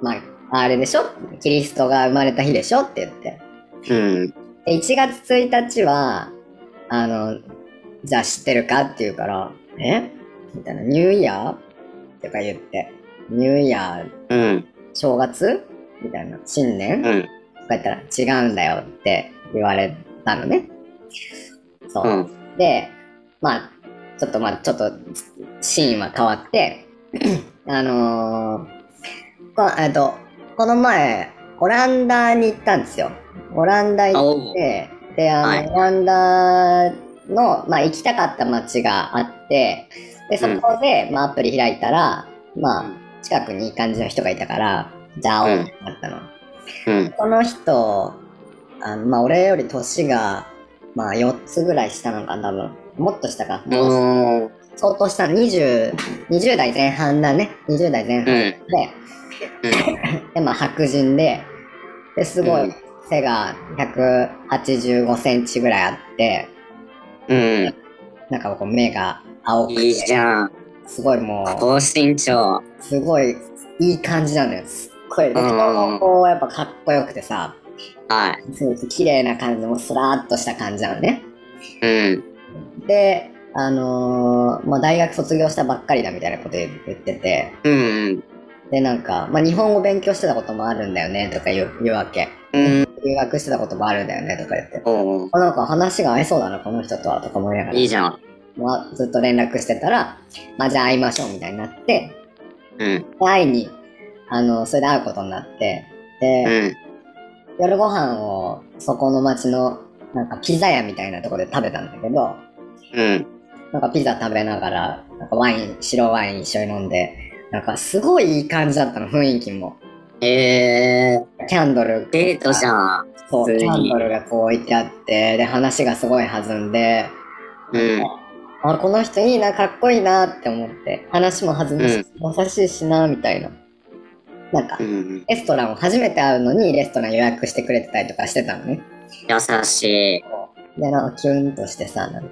まあ、あれでしょ？キリストが生まれた日でしょ？って言って。うん。で1月1日は、あの、じゃあ知ってるかって言うから、え？みたいな、ニューイヤー？とか言って、ニューイヤー、うん。正月？みたいな、新年、とかうん。言ったら違うんだよって言われたのね。そう。うん。で、まあ、ちょっとまあ、ちょっとシーンは変わって、<clears throat> あのーこえっと、この前、オランダに行ったんですよ。オランダ行って、で、あの、はいオランダの、まあ、行きたかった街があって、で、そこで、まあ、アプリ開いたら、まあ、近くにいい感じの人がいたから、じゃあ会おうってなったの。うん。この人、あのまあ、俺より年が、まあ、4つぐらい下なのかな、多分。もっと下か。相当下、20、20代前半だね。20代前半うん。で、で、まあ、白人で、で、すごいうん背が185センチぐらいあって、うん。なんかこう目が青くいいじて、ゃん。すごいもう、高身長。すごいいい感じなのよ。すっごい、ん人もこう、やっぱかっこよくてさ、はい。すごく綺麗な感じの、スラーっとした感じなのね。うん。で、あのーまあ、大学卒業したばっかりだみたいなこと言ってて、うん。で、なんか、まあ、日本語勉強してたこともあるんだよね、とか言うわけ。うん。留学してたこともあるんだよね、とか言って。おー。あなんか話が合いそうだな、この人とは、とか思いながら。いいじゃん。まあ、ずっと連絡してたら、まあ、じゃあ会いましょう、みたいになって、うん。会いに、あの、それで会うことになって、で、うん。夜ご飯を、そこの町の、なんかピザ屋みたいなところで食べたんだけど、うん。なんかピザ食べながら、なんかワイン、白ワイン一緒に飲んで、なんかすごいいい感じだったの、雰囲気も。えー、キャンドル。デートじゃん。そう、キャンドルがこう置いてあって、で、話がすごい弾んで、うん。あ、この人いいな、かっこいいなって思って、話も弾むし、優しいしな、みたいな。なんかう、ん。レストランを初めて会うのにレストラン予約してくれてたりとかしてたのね。優しい。で、なんかキュンとしてさ、なんか。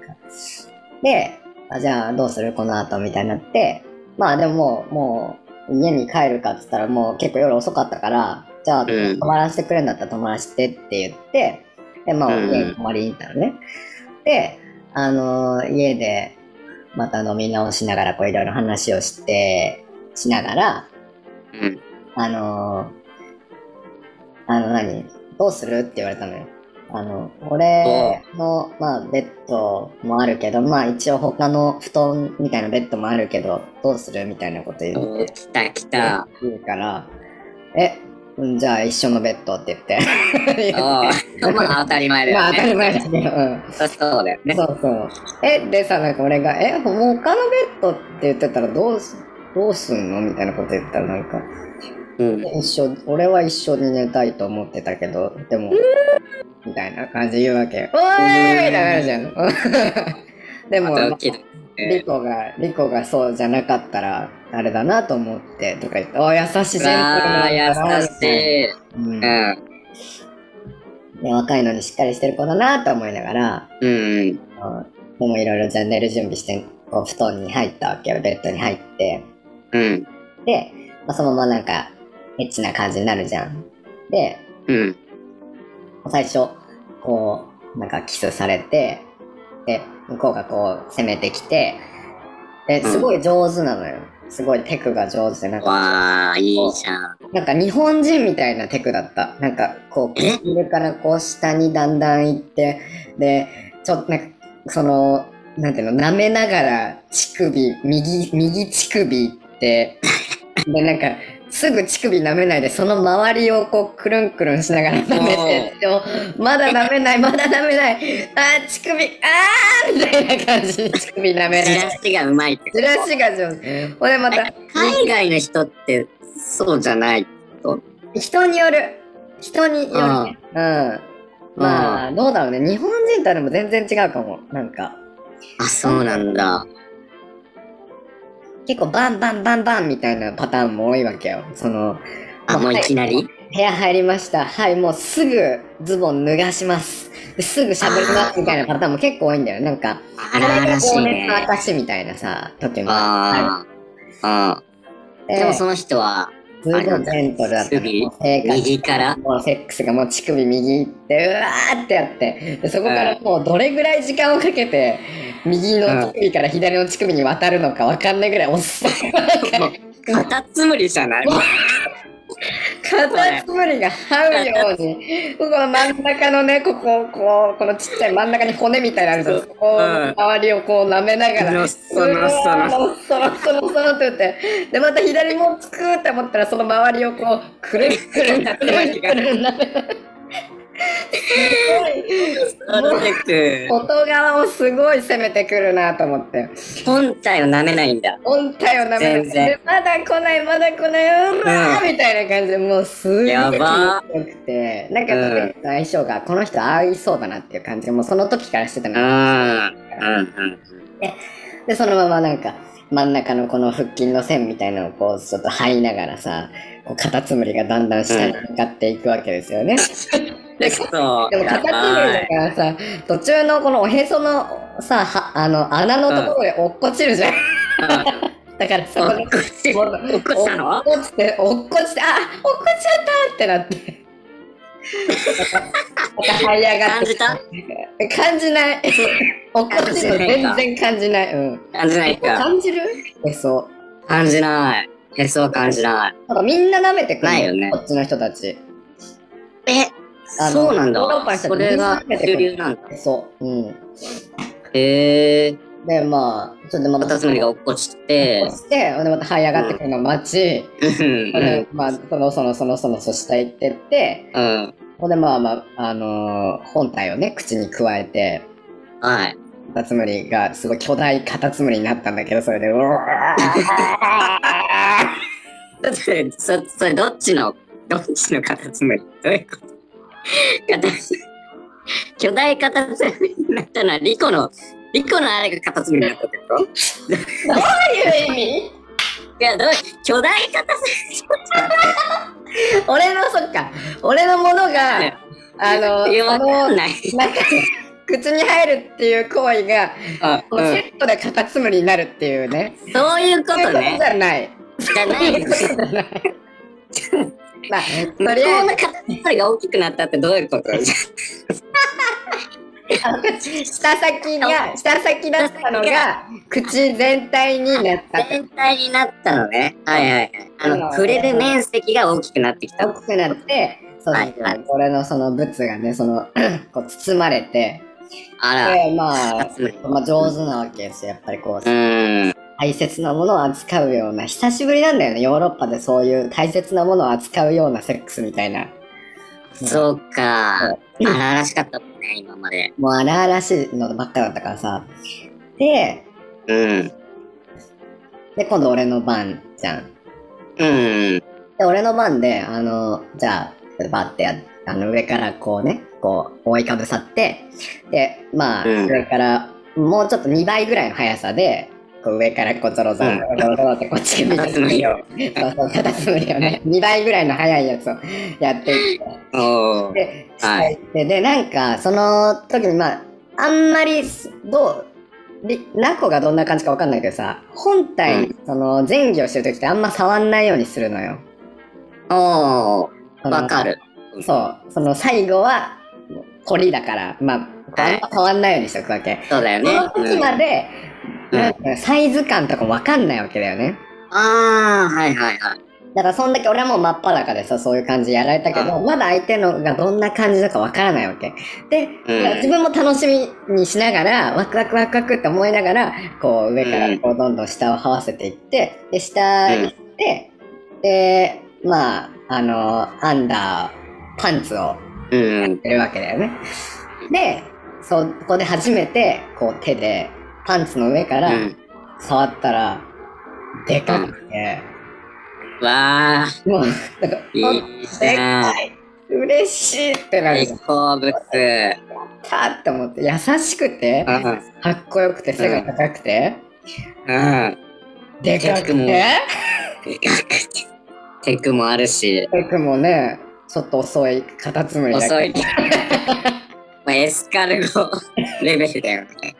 で、あじゃあどうする？この後みたいになって、まあでももう、もう家に帰るかっつったらもう結構夜遅かったから、じゃあうん泊まらせてくれるんだったら泊まらせてって言って、で、まあうん家に泊まりに行ったのね。で、あのー家でまた飲み直しながらこういろいろ話をして、しながら、うん。あのー、あの何？どうする？って言われたのよ。あの、俺の、まあ、ベッドもあるけど、まあ一応他の布団みたいなベッドもあるけど、どうするみたいなこと言おうー、来た来た。言うから、え、うんじゃあ一緒のベッドって言って。あ <laughs> あ、まあ当たり前だよね。まあ当たり前だけど、うん。そうだよね。そうそう。え、でさ、なんか俺が、え、他のベッドって言ってたらどうす、どうすんのみたいなこと言ったらなんか、うん。一緒、俺は一緒に寝たいと思ってたけど、でも、みたいな感じで言うわけ。おーいみたいな感じじゃん。<laughs> でも、ドキドキリコが、リコがそうじゃなかったら、あれだなと思って、とか言って、お優しいジェントルああ、優なんだなしい。うんうん。で若いのにしっかりしてる子だなと思いながら、うん。うんでもいろいろじゃあ寝る準備して、こう布団に入ったわけよ、ベッドに入って。うん。で、まあ、そのままなんか、エッチな感じになるじゃん。で、うん。最初、こう、なんかキスされて、で、向こうがこう攻めてきて、で、すごい上手なのよ。すごいテクが上手で、なんか、わあ、いいじゃん。なんか日本人みたいなテクだった。なんか、こう、え唇からこう下にだんだん行って、で、ちょっとなんか、その、なんていうの、舐めながら乳首、右、右乳首って、で、なんか、すぐ乳首舐めないで、その周りをこう、くるんくるんしながら舐めて、でも、まだ舐めない、<laughs> まだ舐めない、あー、乳首、あーみたいな感じに乳首舐められチラシがうまいって。チラシが上手。ほんでまた、海外の人ってそうじゃない。人による。人によるね。うん。まあ、どうだろうね。日本人とはでも全然違うかも。なんか、あ、そうなんだ。結構バンバンバンバンみたいなパターンも多いわけよ。その、あ、もういきなり？部屋入りました。はい、もうすぐズボン脱がします。ですぐ喋りますみたいなパターンも結構多いんだよ。なんか、あららしいね。みたいなさ、時もあああ。でもその人は、すごいジェントルだった右から。もうセックスがもう乳首右行って、うわーってやって、でそこからもうどれぐらい時間をかけて、右の乳首から左の乳首に渡るのかわかんないぐらいおっさんカタツムリじゃないカタツムリが這うように、この真ん中のね、ここ、こう、このちっちゃい真ん中に骨みたいなのあるじゃん。そこを、うん周りをこう舐めながら、のっそのっそのっそのっそのっそのって言って、で、また左もつくって思ったら、その周りをこう、くるっくるん、<laughs> くるっくるん舐めながら。すごい。く外側をすごい攻めてくるなと思って。本体を舐めないんだ。本体を舐め全然て、まだ来ない、まだ来ない、うらーみたいな感じで、もうすごいやば良くて、なんか、うん相性が、この人合いそうだなっていう感じで、もうその時からしてたうん。の。うん。うん。で、そのままなんか、真ん中のこの腹筋の線みたいなのをこう、ちょっと這いながらさ、こうカタツムリがだんだん下に向かっていくわけですよね。<laughs> で、もカタツムリだからさ、途中のこのおへそのさ、はあの穴のところで落っこちるじゃん。だからそこで、落っこちもう落っこちたの？落っこちて、落っこちて、あ落っこちちゃったってなって。<laughs> また這い上がって。感じた？感じない。落っこちるの全然感じない。うん。感じないか。感じる？え、そ感じない。へそは感じない。う。なんかみんな舐めてくるのないよねこっちの人たち。え、あのそうなんだヨーロッパの。人それが主流なんだ。そう。うん。へえ。で、まあ、ちょっとまカタツムリが落っこちて落、ちて、で、また這い上がってくるのを待ち、うん。でまあ、そのそのそのそのそ下行ってって、うん。ほんで、まあまあ、あのー本体をね、口に加えて、はい。カタツムリがすごい巨大カタツムリになったんだけど、それで、うわだって、そ、それどっちの、どっちのカタツムリどういうこと <laughs> 巨大カタツムリになったのはリコの、リコのあれがカタツムリになったってこと？ーどういう意味？いや、どう？巨大カタツ俺の、そっか、俺のものが、ねあの、ムリいや、わその、なんか、口に入るっていう行為が、うセットでカタツムリになるっていうね。そういうこそういうこととねじ。ゃない。じゃないの。<laughs> まあ、向とりあえこうのカタツムリが大きくなったってどういうこと？ず、舌先が、舌先だったのが、口全体になった。全体になったのね。はいはいはい。あの、うん触れる面積が大きくなってきた。大きくなって、そうはいはいこれのその物がね、その、<clears throat> こう包まれて、あら、で、まあ。まあ上手なわけですよ。やっぱりこうう、ーん。大切なものを扱うような、久しぶりなんだよね。ヨーロッパでそういう大切なものを扱うようなセックスみたいな。そうか。うん荒々しかったもんね、今まで。もう荒々しいのばっかだったからさ。で、うん。で、今度俺の番じゃん。うん。で、俺の番で、あの、じゃあ、バッてやあの、上からこうね、こう、覆いかぶさって、で、まあ、うん上から、もうちょっと2倍ぐらいの速さで、上からこうゾロゾロゾロゾロゾロってこっち見カタツムリを。そうそう、カタツムリをね、2倍ぐらいの速いやつをやっていって。で、はいで、なんか、その時に、まあ、あんまり、どう、りナコがどんな感じかわかんないけどさ、本体、うその、前儀をしてる時ってあんま触んないようにするのよ。おー。わかる。そう、その最後は、コリだから、まあ、あんま変わんないようにしておくわけ。そうだよそね。の時まで、うんサイズ感とかわかんないわけだよね。あー、はいはいはい。だからそんだけ俺はもう真っ裸でさ、そういう感じやられたけど、まだ相手のがどんな感じだかわからないわけ。で、うん自分も楽しみにしながら、ワクワクワクワクって思いながら、こう上からこうどんどん下を這わせていって、で、下行って、で、まあ、あの、アンダー、パンツをうん。やるわけだよね。で、そこで初めて、こう手で、パンツの上からうん。触ったら、でかくて、わもう、なんか、ー。いいじでか。い嬉しいってなる最高物。たって思って、優しくて、うん。かっこよくて、背が高くて、うん。でかくて、テクも <laughs> テクもあるし、テクもね、ちょっと遅いカタツムリだけど遅い。まあ、エスカルゴレベルだよね。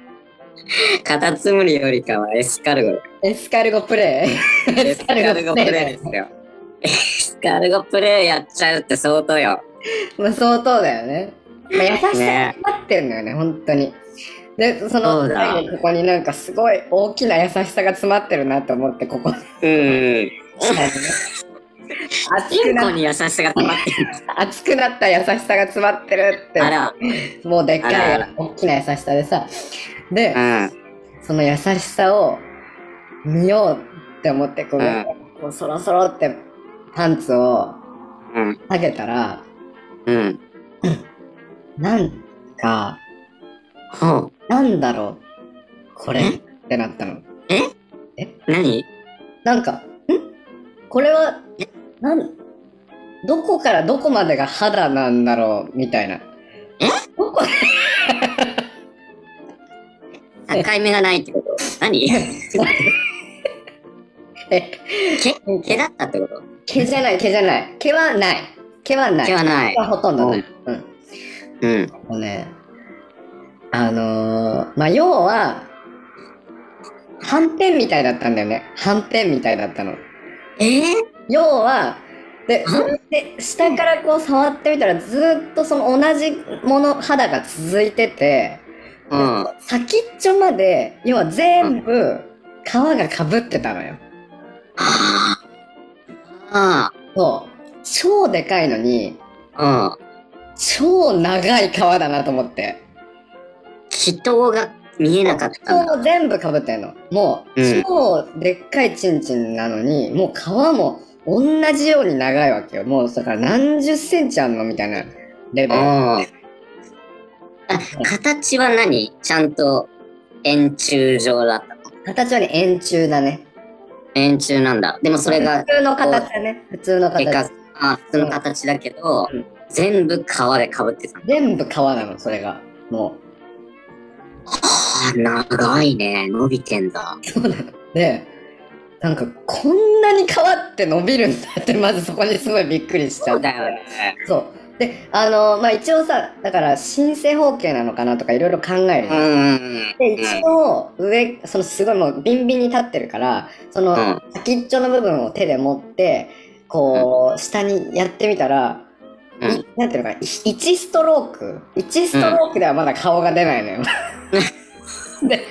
<laughs> カタツムリよりかはエスカルゴ。エスカルゴプレイ。エスカルゴプレイですよ。エスカルゴプレイやっちゃうって相当よ。まあ相当だよね。まあ、優しさがね詰まってるんだよね、本当に。で、そその、最後ここになんかすごい大きな優しさが詰まってるなと思って、ここにうん。熱くなインコに優しさが溜まってる。熱くなった優しさが詰まってるって。あら。もうでっかい大きな優しさでさ。でう、ん。その優しさを見ようって思ってこう、うんこうそろそろってパンツをうん。下げたら、うん。<clears throat> なんか。なんだろう、これえ？ってなったの。何？なんか、ん？これはえ、なん、どこからどこまでが肌なんだろうみたいな。え？どこ？境目がないってこと？何？<laughs> え、毛毛だったってこと？毛じゃない、毛じゃない。毛はない。毛はない。毛はない毛。はほとんどない。うん。うん。もうね、あのー、まあ、要は、はんぺんみたいだったんだよね。はんぺんみたいだったの。えー、要は、で、で、下からこう触ってみたら、ずっとその同じもの、肌が続いてて、うん。先っちょまで、要は全部、皮がかぶってたのよ。ああ。そう。超でかいのに、うん。超長い皮だなと思って。気筒が見えなかったんだ。もう全部かぶってんの。もう、うん超でっかいチンチンなのに、もう皮も同じように長いわけよ。もう、だから何十センチあんのみたいなレベル。形は何？ちゃんと円柱状だったの形はね、円柱だね。円柱なんだ。でもそれが普通の形だね。普通の形。あ普通の形だけど、うん全部皮で被ってた。全部皮なの、それが。もはあ、長いね。伸びてんだ。う。そうなの。で、なんか、こんなに皮って伸びるんだって、まずそこにすごいびっくりしちゃって。そうだよね。そう。で、あの、まあ、一応さ、だから、新生方形なのかなとかいろいろ考えるんん。で、一応、上、そのすごいもうビンビンに立ってるから、そのうん先っちょの部分を手で持って、こう、下にやってみたら、うんいなんていうのかな、1ストローク ?1 ストロークではまだ顔が出ないのよ。<laughs> で、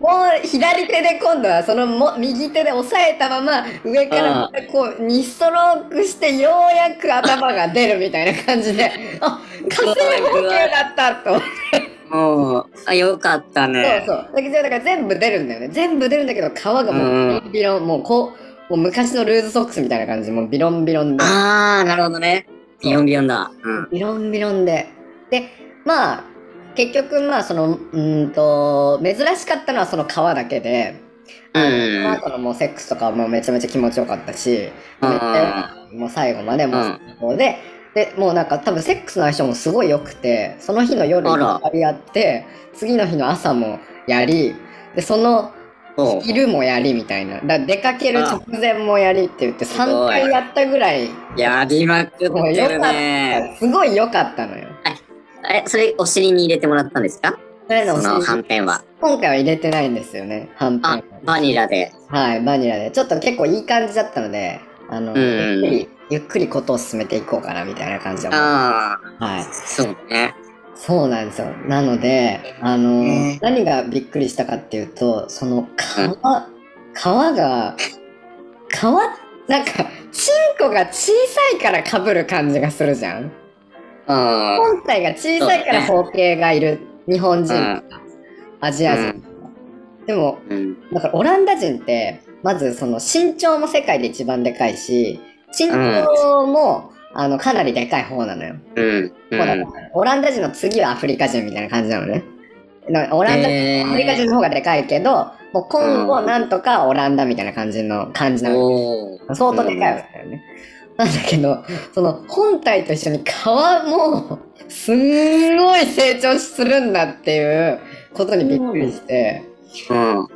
もう左手で今度はそのも右手で押さえたまま上からこう2ストロークしてようやく頭が出るみたいな感じで、<laughs> あ、火星方形だったと思ってもう、あ、よかったね。そうそう。だから全部出るんだよね。全部出るんだけど、皮がもうビロンもうこう、もう昔のルーズソックスみたいな感じ、もうビロンビロンで。あー、なるほどね。ビヨンビヨンだ。うん。ビロンビロンで。で、まあ、結局、まあ、その、うーんと、珍しかったのはその皮だけで、うんあのそのもうセックスとかもめちゃめちゃ気持ちよかったし、めっちゃ良かったもう最後までもう最高で、で、もうなんか多分セックスの相性もすごい良くて、その日の夜あらやり合って、次の日の朝もやり、で、その。昼もやりみたいな。だ出かける直前もやりって言ってすごい3回やったぐらい、やりまくってるね。すごい良かったのよ。え、それお尻に入れてもらったんですか？それでもそのはんぺんは。今回は入れてないんですよね、はんぺんあは。、バニラで。はい、バニラで。ちょっと結構いい感じだったので、あの、うんゆっくり、ゆっくりことを進めていこうかなみたいな感じで思うあはい。あ、そうね。そうなんですよ。なので、あの、ね何がびっくりしたかっていうと、その皮、皮が、皮、なんか、チンコが小さいから被る感じがするじゃん。うん。本体が小さいから包茎がいる日本人うんとか、アジア人とか。でも、うん。だからオランダ人って、まずその身長も世界で一番でかいし、身長も、あの、かなりでかい方なのよ。うん。う。そうだからオランダ人の次はアフリカ人みたいな感じなのね。オランダ、えーアフリカ人の方がでかいけど、もう今後なんとかオランダみたいな感じの感じなの。おー相当でかいわけだよね。なんだけど、その本体と一緒に皮もすんごい成長するんだっていうことにびっくりして、うん。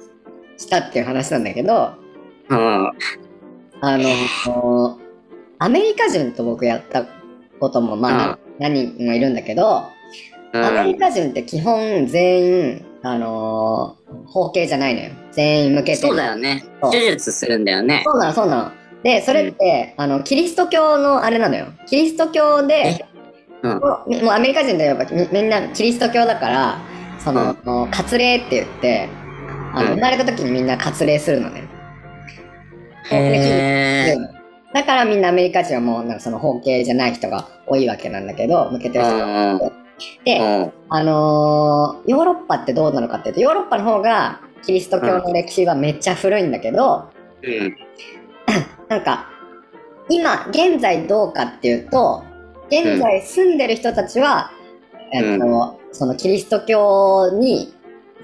したっていう話なんだけど、うん。あの、アメリカ人と僕やったこともまあ何人もいるんだけど、アメリカ人って基本全員、あのー、包茎じゃないのよ。全員向けてる。そうだよね。手術するんだよね。そうなの、そうなの。で、それって、あの、キリスト教のあれなのよ。キリスト教で、うん。もうアメリカ人で言えばみみんなキリスト教だから、その、割礼って言って、あの、うん生まれた時にみんな割礼するのね。へー。だだからみんなアメリカ人はもうなんかその包茎じゃない人が多いわけなんだけど、向けてる人が。うん。で、うん。あのーヨーロッパってどうなのかっていうと、ヨーロッパの方がキリスト教の歴史はめっちゃ古いんだけど、うん。<laughs> なんか、今、現在どうかっていうと、現在住んでる人たちは、えっと、そのキリスト教に、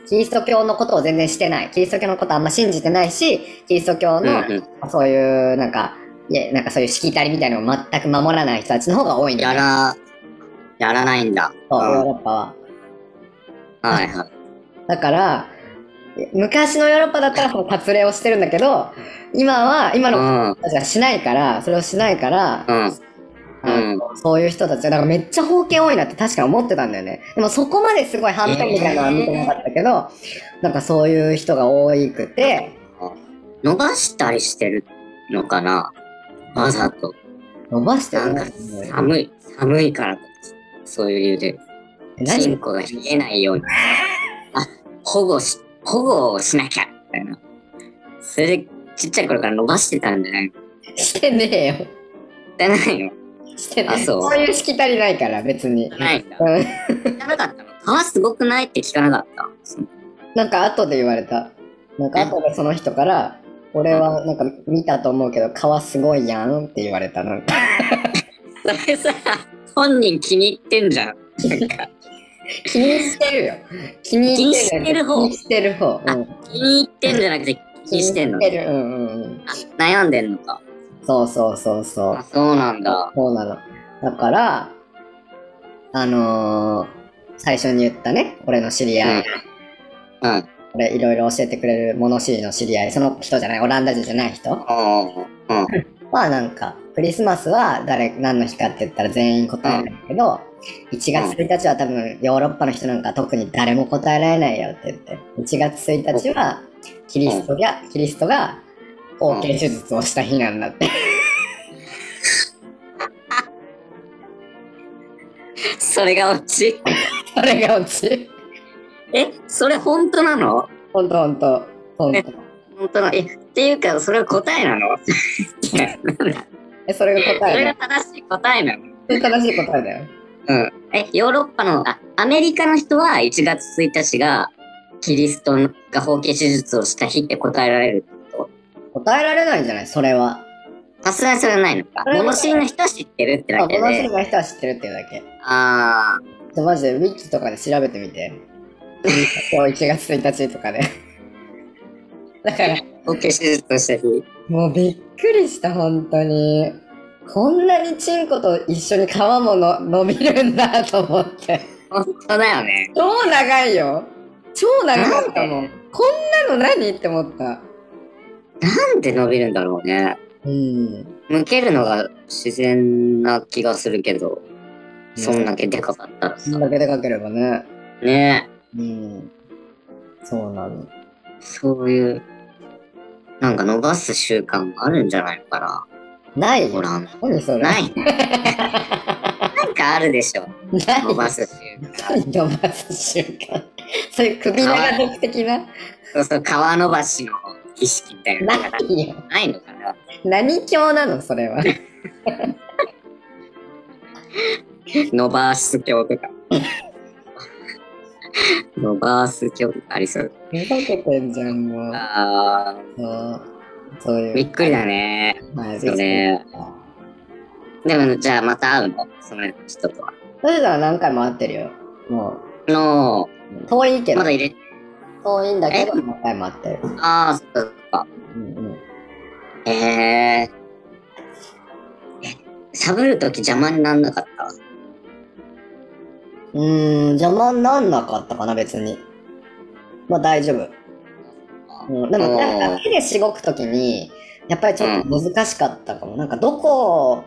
キリスト教のことを全然してない。キリスト教のことあんま信じてないし、キリスト教うん。の、そういう、なんか、いや、なんかそういうしきたりみたいなのを全く守らない人たちの方が多いんだよ。やら、やらないんだ。そう、ヨーうんロッパは。はいはい。だから、昔のヨーロッパだったらその割礼をしてるんだけど、今は、今うのん。人たちはしないから、それをしないから、うん。あのそういう人たちは、だからめっちゃ封建多いなって確かに思ってたんだよね。でもそこまですごい反対みたいなのは見てなかったけど、なんかそういう人が多くて、伸ばしたりしてるのかな？わざと。伸ばしてるなんか寒い、寒いからそういう理由で、チン何コが冷えないように。あ、保護し、保護をしなきゃみたいな。それで、ちっちゃい頃から伸ばしてたんじゃないの？してねえよ。してないのしてねえ。あそうそういうしきたりないから、別に。ないんだ。うん聞かなかったの皮すごくないって聞かなかったなんか後で言われた。なんか後でその人から、俺はなんか見たと思うけど、皮すごいやんって言われた。なんかそれさ、本人気に入ってんじゃん。なんか気にしてるよ。気にしてる方気にしてる方。うん。気に入ってんじゃなくて気にしてんの気にしてる。うんうんうん。あ悩んでんのか。そうそうそうそうあ、。そうなんだ。そうなの。だから、あのー、最初に言ったね、俺の知り合い、うん。俺いろいろ教えてくれる物知りの知り合い、その人じゃない、オランダ人じゃない人うん。うん。はなんか、クリスマスは誰、何の日かって言ったら全員答えるんだけど、1月1日は多分ヨーロッパの人なんか特に誰も答えられないよって言って、1月1日はキリストが、キリストが包茎手術をした日なんだって。<laughs> それがオチ <laughs> それがオチ。え、それ本当なの？ほんとほんと。ほんと。本当なの？え、っていうか、それは答えなの？<laughs> え、それがそれ答えだよ。が正しい答えなの？それ正しい答えだよ。うん。え、ヨーロッパの、あ、アメリカの人は1月1日が、キリストが包茎手術をした日って答えられる。答えられないんじゃない？それは。さすがにそれはないのか？物知りの人は知ってるってあ、だけこの人で。の人は知ってるっていうだけ。あちょマジでウィキとかで調べてみて。今日1月1日とかで。だから、ー、包茎手術をした日。もうびっくりした、本当に。こんなにチンコと一緒に皮もの伸びるんだと思って。本当だよね。超長いよ。超長かったもん。こんなの何って思った。なんで伸びるんだろうね。うん。向けるのが自然な気がするけど、そんだけでかかったらさ。そんだけでかければね。ねうん。そうなの。そういう、なんか伸ばす習慣があるんじゃないのかないな。ほら、何それない。<laughs> なんかあるでしょ。何 <laughs> 伸ばす習慣。何伸ばす習慣そういう首長族的な？そうそう、皮伸ばしの儀式みたいなのが何よ。ないのかな。何教なの？それは。<laughs> 伸ばす教とか。伸ばす教とかありそう。ふざけてんじゃん、もう。あそう。そういー、う。びっくりだね。はい、そうね。でも、じゃあまた会うの？その人とは。それじゃ何回も会ってるよ。もの、う、遠いけどまだ、入れ、遠いんだけど、何回も会ってる。ああ、そっかそっか。うんうん。えー。え、喋るとき邪魔になんなかった？うーん、邪魔になんなかったかな、別に。まあ大丈夫。うん、でもなんか手でしごくときに、やっぱりちょっと難しかったかも。なんかどこを、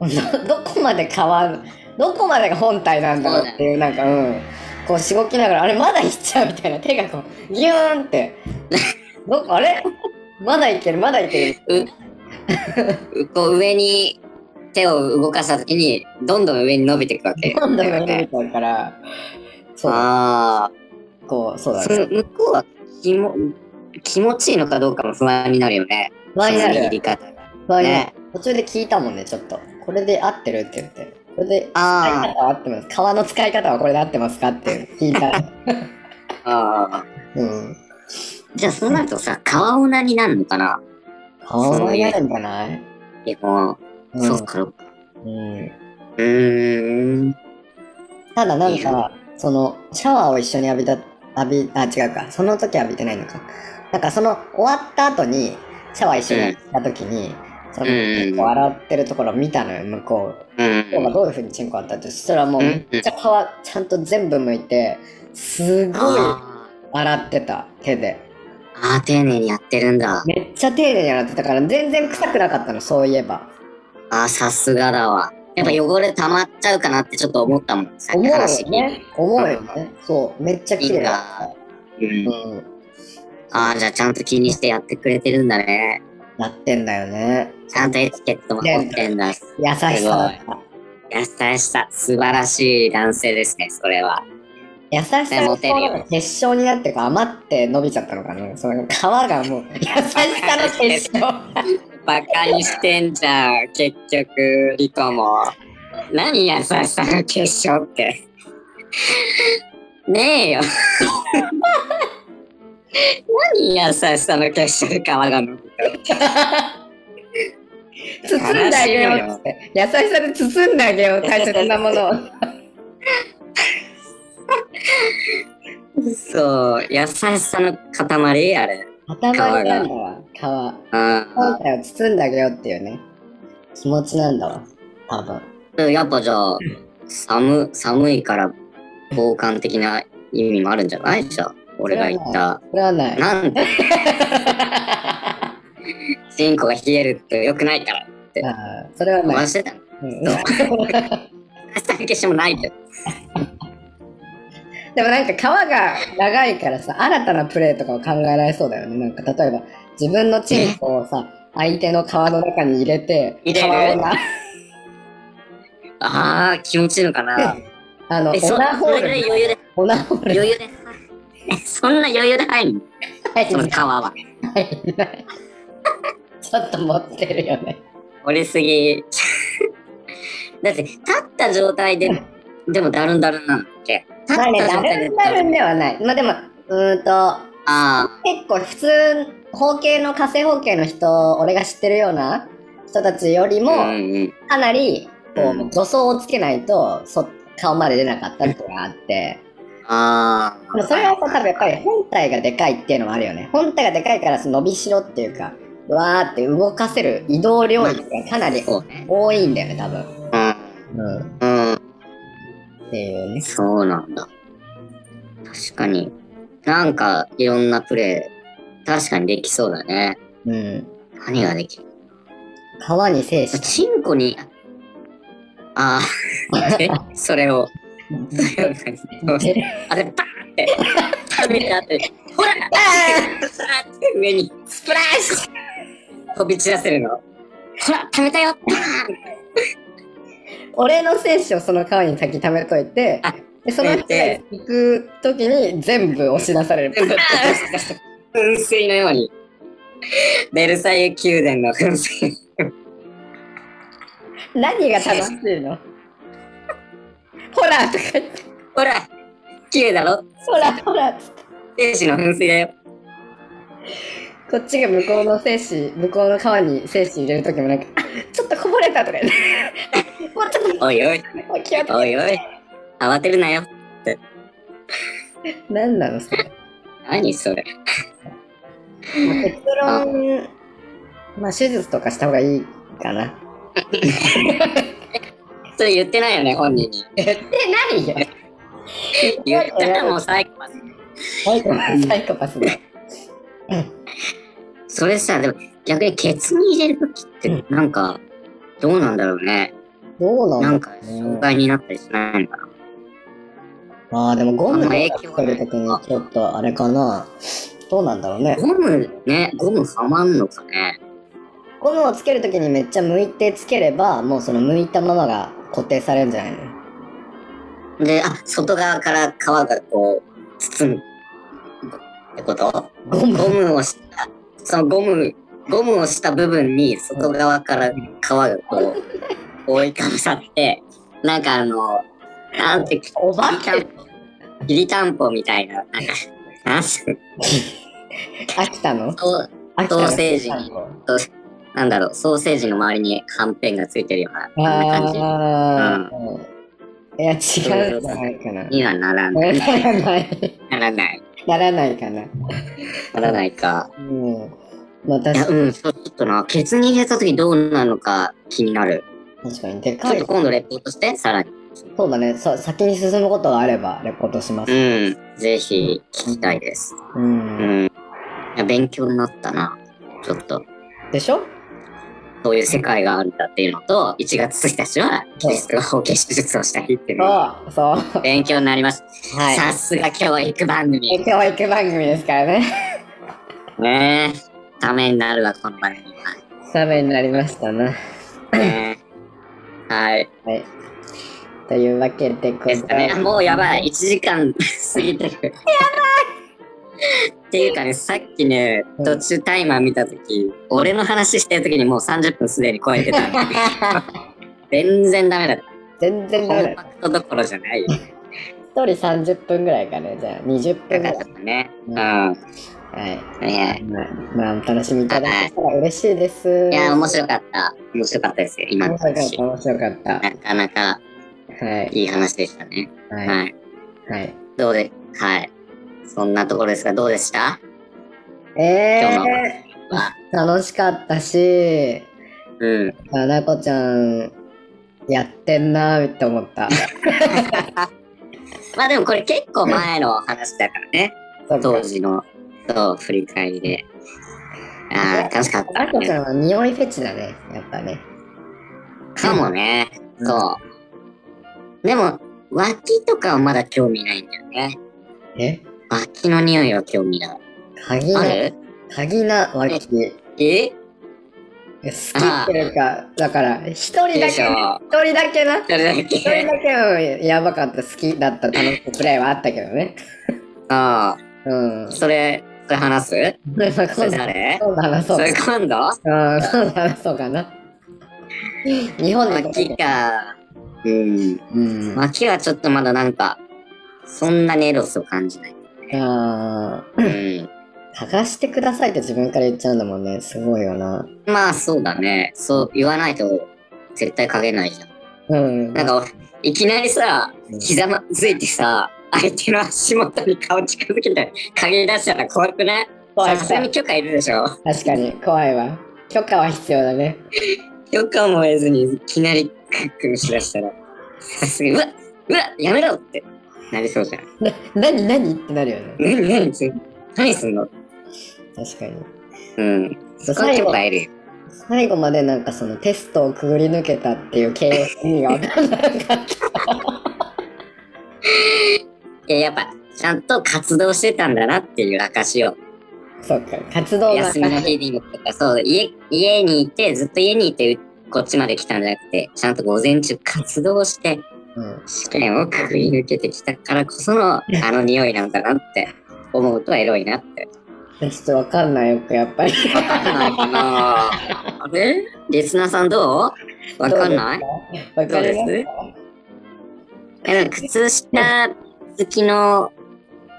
ど <laughs> どこまで変わる、どこまでが本体なんだろうっていう、なんかうん。こうしごきながら、あれまだいっちゃうみたいな手がこう、ギューンって。どこあれ？まだいける、まだいける。うこう上に手を動かしたときに、どんどん上に伸びていくわけ。どんどん上に伸びちゃうから、そう、あこう、そうあ、だね。そ向こうは気も気持ちいいのかどうかも不安になるよね。不安になるその握り方が。不安になるね。途中で聞いたもんね、ちょっと。これで合ってるって言って。これで使いあ方は合ってます。革の使い方はこれで合ってますかって聞いた。<laughs> あ。ああ。うん。じゃあそうなるとさ、川女になるのかな革になるんじゃない？基本。うんそっか、そっか。うん。うーん。ただなんか、その、シャワーを一緒に浴びた、浴び、あ、違うか。その時浴びてないのか。なんかその、終わった後に、シャワー一緒に浴びた時に、その、洗ってるところを見たのよ、向こう。うん。どういう風にチンコあったって、そしたらもうめっちゃ皮ちゃんと全部剥いて、すごいあ洗ってた、手で。ーあー、丁寧にやってるんだ。めっちゃ丁寧に洗ってたから、全然臭くなかったの、そういえば。ああ、さすがだわ。やっぱ汚れ溜まっちゃうかなってちょっと思ったもん。さっ思うよき話聞いて。ね。思うよね。そう、めっちゃ綺麗だっうんた。。うん。ああ、じゃあちゃんと気にしてやってくれてるんだね。やってんだよね。ちゃんとエチケットも取ってんだ。優しさ。優しさ、素晴らしい男性ですね、それは。優しさがモテるよ結晶になってか余って伸びちゃったのかなその皮がもう優しさの結晶バカにしてんじゃん、結局、リコも。何優しさの結晶って。ねえよ。何優しさの結晶で皮が伸びた包んであげようって。優しさで包んであげよう。大切なものを。そう、優しさの塊あれ。塊なんだわ皮。うん。本体を包んであげようっていうね。気持ちなんだわ多分。やっぱじゃあ、寒、寒いから防寒的な意味もあるんじゃない？じゃあ、俺が言った。ないなんで、チンコが冷えると良くないから。あーそれはない回してたの。うん下 <laughs> 消しもないけど。<laughs> でもなんか皮が長いからさ、新たなプレーとかを考えられそうだよね。なんか例えば、自分のチンコをさ、相手の皮の中に入れて、入れる？皮をな、ああ、気持ちいいのかな。<laughs> あの、オナホール、余裕で、オナホール余裕で。え、そんな余裕で入るのその皮は。入んないちょっと持ってるよね。折りすぎ。だって、立った状態で、でもダルンダルンなんだっけ？立まあね、った状ダ態ではない。まあでも、うーんと、あ結構普通、方形の火星方形の人、俺が知ってるような人たちよりあ、も。かなり、こう助走をつけないと、そ顔まで出なかったっていうのがあって、ああ。でもそれはさ、多分やっぱり本体がでかいっていうのもあるよね。本体がでかいから、その伸びしろっていうか、わーって動かせる移動領域がかなり。多いんだよね、多分。うん。うん。うん。っていうね。そうなんだ。確かに。なんか、いろんなプレイ、確かにできそうだね。うん。何ができる？川に精子。チンコに、ああ、<laughs> え？それを、あれ、バーンって、食べた後に、ほらあって上にースプラッシ飛び散らせるの。ほら、食べたよバーンュ俺の精子をその川に先溜めといてあ、でその人が行くときに全部押し出される。噴水のように。ベルサイユ宮殿の噴水。何が楽しいの？ほらとか言って、ほら、綺麗だろ？ほらほらっつって精子の噴水だよ。こっちが向こうの精子、向こうの川に精子入れるときもなんか、あちょっとこぼれたとか言って、もうちょっおいおい、おいおい、慌てるなよ。て。何なのそれ？何それ。まあ結論、まあ手術とかした方がいいかな。<laughs> それ言ってないよね、本人に。言ってないよ。言ったらもうサイコパス。サイコパス、サイコパスだ。それさ、でも逆にケツに入れるときって、なんか、どうなんだろうね。どうなんだなんか、障害になったりしないのかな。まあでもゴムで影響つけるときにちょっとあれかな。どうなんだろうね。ゴムね、ゴムはまんのかね。ゴムをつけるときにめっちゃ向いてつければ、もうその向いたままが固定されるんじゃないの？で、あ、外側から皮がこう、包む。ってこと？ゴム。ゴムをした、そのゴムゴムをした部分に外側から皮がこう、覆いかぶさって、なんかあの、なんて、お化きりたんぽ、きりたんぽみたいな、なんか、<laughs> なんす秋田の？そう秋田の？ソーセージになんだろう、ソーセージの周りにはんぺんがついてるような、こんな感じいや、違うんじゃないかな。にはならな。ないらない。ならない。ならないかな。ならないか。うん。まあ、いや、確うん、ちょっとな、ケツに入れた時どうなるのか気になる。確かに。でかいちょっと。今度レポートして、さらに。そうだね。そう先に進むことがあれば、レポートします。うん、ぜひ聞きたいです。う。うんん。いや勉強になったな。ちょっと。でしょ？そういう世界があるんだっていうのと、1月1日はキリストが包茎手術をした日っていうのがそう。勉強になりました。はい。さすが教育番組。教育番組ですからね。ねえ。ためになるわ、この番組ためになりましたな。は。ねえはい。はい。というわけでございですかね。もうやばい。1時間過ぎてる。やばいっていうかね、さっきね、うん途中タイマー見たとき、俺の話してるときにもう30分すでに超えてた。<laughs> 全然ダメだった。全然ダコンメだ。パクトどころじゃないよ。一人30分ぐらいかね。じゃあ、20分ぐらいよかっ。たね。うん。はい。ねまあ、まあ、お楽しみいただけたら嬉しいです。いや、面白かった。面白かったですよ、今の話面白かった、。なかなかはい。いい話でしたね。はい。はい。はい。どうで、はい。そんなところですが、どうでした？え今日のー、は。楽しかったし、うん。あなこちゃん、やってんなーって思った。<laughs> まあでもこれ結構前の話だからね。当時の、そう、振り返りで。ああ、楽しかったね。なこちゃんは匂いフェチだね、やっぱね。かもね。うんそう。でも、脇とかはまだ興味ないんだよね。え？脇の匂いは興味ない。鍵な、ある？鍵な脇。え？好きっていうか、だから、一人だけ、でしょ一人だけな。それだ一人け。だけはやばかった、好きだった、楽しいプレイはあったけどね。<laughs> あうんあ、。それ、それ話す？まあそれ今度、誰？今度話そ。そうれ今度？うん、今度話そうかな。日本で脇か。うん。うん。脇はちょっとまだなんか、そんなにエロスを感じない。あうん。ー嗅がしてくださいって自分から言っちゃうんだもんね。すごいよな。まあそうだね。そう言わないと絶対影ないじゃん。うん。なんか、いきなりさうん、ひざまずいてさ、相手の足元に顔近づけて影出したら怖くない？怖いさすがに許可いるでしょ確かに、怖いわ。許可は必要だね。許可も得ずにいきなりクックンしだしたら、さすがに、うわうわやめろってなりそうじゃん。な、なになにってなるよね。何何すん何すんの？確かに。うん。そこは許可得るよ。最後までなんかそのテストをくぐり抜けたっていう形容詞意味がわかんなかった。<laughs> いや、やっぱ、ちゃんと活動してたんだなっていう証を、そうか、活動が。休みの日にとか、そう、家、家にいて、ずっと家にいて、こっちまで来たんじゃなくて、ちゃんと午前中活動して、うん。試験をくぐり抜けてきたからこその、<laughs> あの匂いなんだなって思うとエロいなって。ちょっとわかんないよく、やっぱり。わかんないかな <laughs> あれ？リスナーさんどう？わかんない？わかりますどうです？えなんか靴下好きの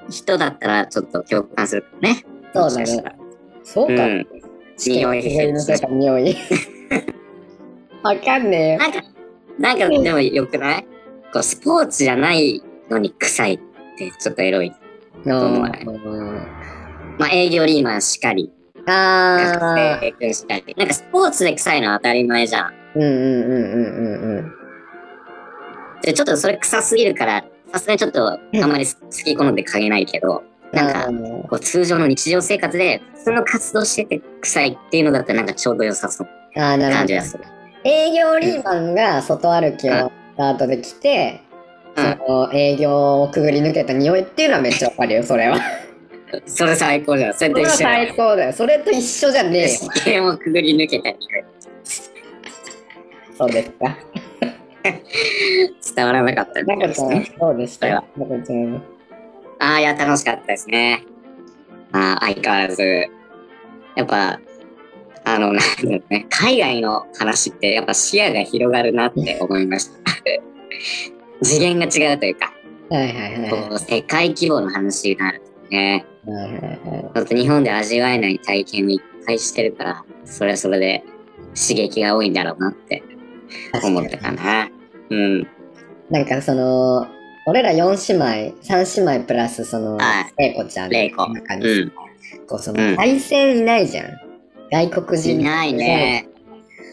人だったらちょっと共感するかもね。そうだしかしたら。そうか。うん。匂い匂い。<laughs> わかんねえよ。なんか、なんかでもよくない？こうスポーツじゃないのに臭いってちょっとエロい。思わない？うんまあ営業リーマンしかり、あ学生君しかり。なんかスポーツで臭いのは当たり前じゃん。ー。うんうんうんうんうんうん。で、ちょっとそれ臭すぎるから、さすがにちょっとあんまり好き好んで嗅げないけど、なんかこう通常の日常生活で普通の活動してて臭いっていうのだったらなんかちょうど良さそうあー、なるほどな感じ。がする。営業リーマンが外歩きをした後で来て、うんその営業をくぐり抜けた匂いっていうのはめっちゃわかるよ、それは。<laughs> それ最高じゃん。それと一緒だよ最高だよ。それと一緒じゃねえよ。をくぐり抜けた匂い。そうですか。伝わらなかったなんか。そうでした？なんかちゃん。ああ、いや、楽しかったですね。ああ、相変わらず。やっぱ、あの、なんだろうね、海外の話ってやっぱ視野が広がるなって思いました。次元が違うというか、はいはいはい。こう世界規模の話になるとね、はいはいはい。だって日本で味わえない体験をいっぱいしてるから、それはそれで刺激が多いんだろうなって思ったかな。うん。なんかその、俺ら4姉妹、3姉妹プラスそのはい、レイコちゃんの中にうん。こうそうんの、対戦いないじゃん。外国人。いないね。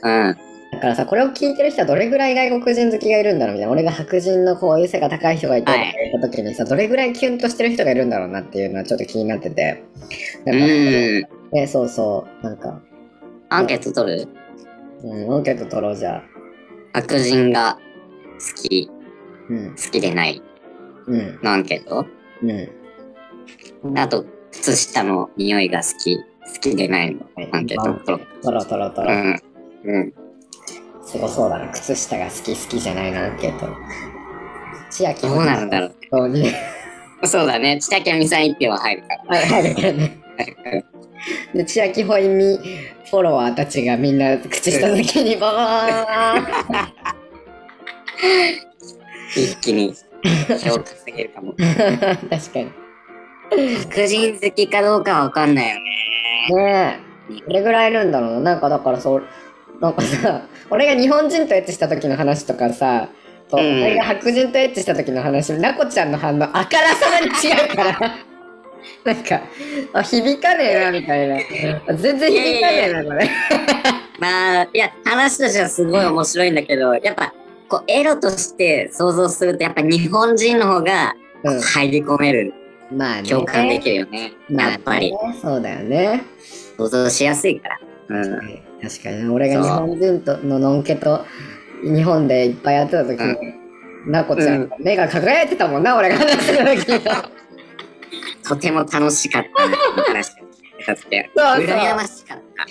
うん。だからさ、これを聞いてる人はどれぐらい外国人好きがいるんだろうみたいな。俺が白人のこういう背が高い人がいて、はい言った時にさ、どれぐらいキュンとしてる人がいるんだろうなっていうのはちょっと気になってて。うなんかん。ね、そうそう。なんか、アンケート取る？うん、アンケート取ろうじゃあ。白人が好き、うん、好きでないうん、のアンケート？うん。あと、靴下の匂いが好き、好きでないのアンケート取ろう。取ろうん。うん。すごそうだな。靴下が好き好きじゃないな、アンケート。千秋どうなるんだろう。ね。そうだね。千秋あみさん一票は入るから。はい、はい、からね。で、千秋ほいみフォロワーたちがみんな口にバー一気に評価すぎるかも。ン <laughs> 確かに。白人好きかどうかはわかんないよね。ねえ。どれぐらいいるんだろうな。なんかだからそう、なんかさ、俺が日本人とエッチした時の話とかさ、とうん俺が白人とエッチした時の話、なこちゃんの反応、あからさまに違うから。<laughs> なんか、あ、響かねえな、みたいな。全然響かねえな、これ。<laughs> まあ、いや、話としてはすごい面白いんだけど、やっぱ、こう、エロとして想像すると、やっぱ日本人の方がう入り込める、ん。まあね。共感できるよね。まあやっぱり。ねそうだよね。想像しやすいから。うん。確かにね俺が日本人とののんけと日本でいっぱいやってた時に、なこちゃん、うん目が輝いてたもんな、俺が話してた時に。とても楽しかったな話を聞いた時は。<laughs> そうそう羨ましかった。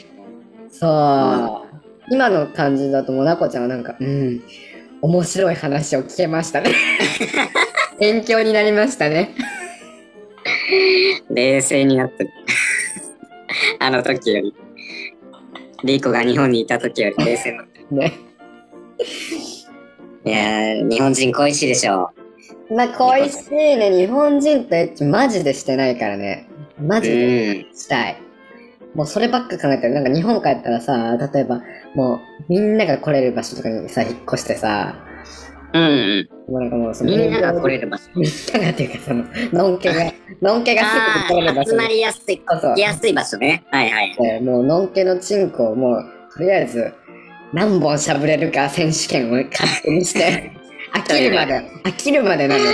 そう。今の感じだともうなこちゃんはなんか、うん、面白い話を聞けましたね。<laughs> 勉強になりましたね。<laughs> 冷静になってる。<laughs> あの時より。リコが日本にいた時より冷静になってる。ね。いやー、日本人恋しいでしょ。まあ、恋しいね。日本人とエッチマジでしてないからね。マうジでん。したい。もうそればっか考えてる。なんか日本帰ったらさ、例えばもうみんなが来れる場所とかにさ、引っ越してさ、うんうん。もうなんかもうそのみんなが来れる場所。みんながっていうかその、のんけが、のんけがすぐ来れる場所集まりやすい、来やすい場所ね。はいはい。でもうのんけのチンコをもう、とりあえず、何本しゃぶれるか選手権を勝手にして、<laughs> 飽きるまで、飽きるまでなの。<laughs>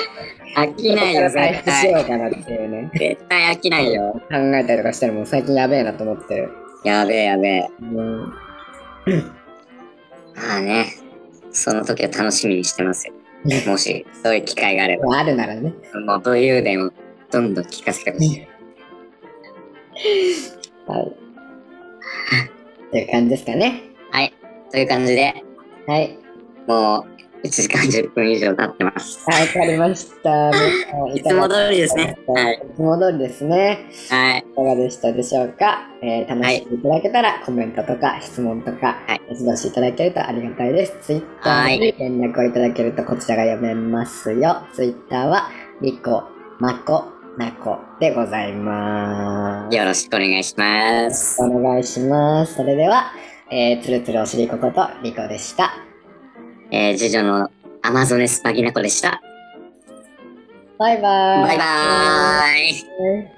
飽きないよ、絶対。しようかなっていうね。絶対飽きないよ。考えたりとかしてるもん最近やべえなと思ってる。やべえやべえ。うん。まあね、その時を楽しみにしてますよ。もし、そういう機会があれば。あるならね。もう武勇伝をどんどん聞かせてほしい。はい。<laughs> っていう感じですかね。はい。という感じで、はい。もう1時間10分以上経ってます。はい、わかりました。<laughs> いつも通りですね。はい。いつも通りですね。はい。いかがでしたでしょうか、えー楽しんでいただけたら、コメントとか質問とか、はいどしどしいただけるとありがたいです。ツイッターに連絡をいただけるとこちらが読めますよ。ツイッターは、リコ、マコ、ナコでございます。よろしくお願いします。お願いします。それでは、えー、つるつるおしりこことリコでした。えー、次女のアマゾネスパギナコでした。バイバーイ。バイバ。イ。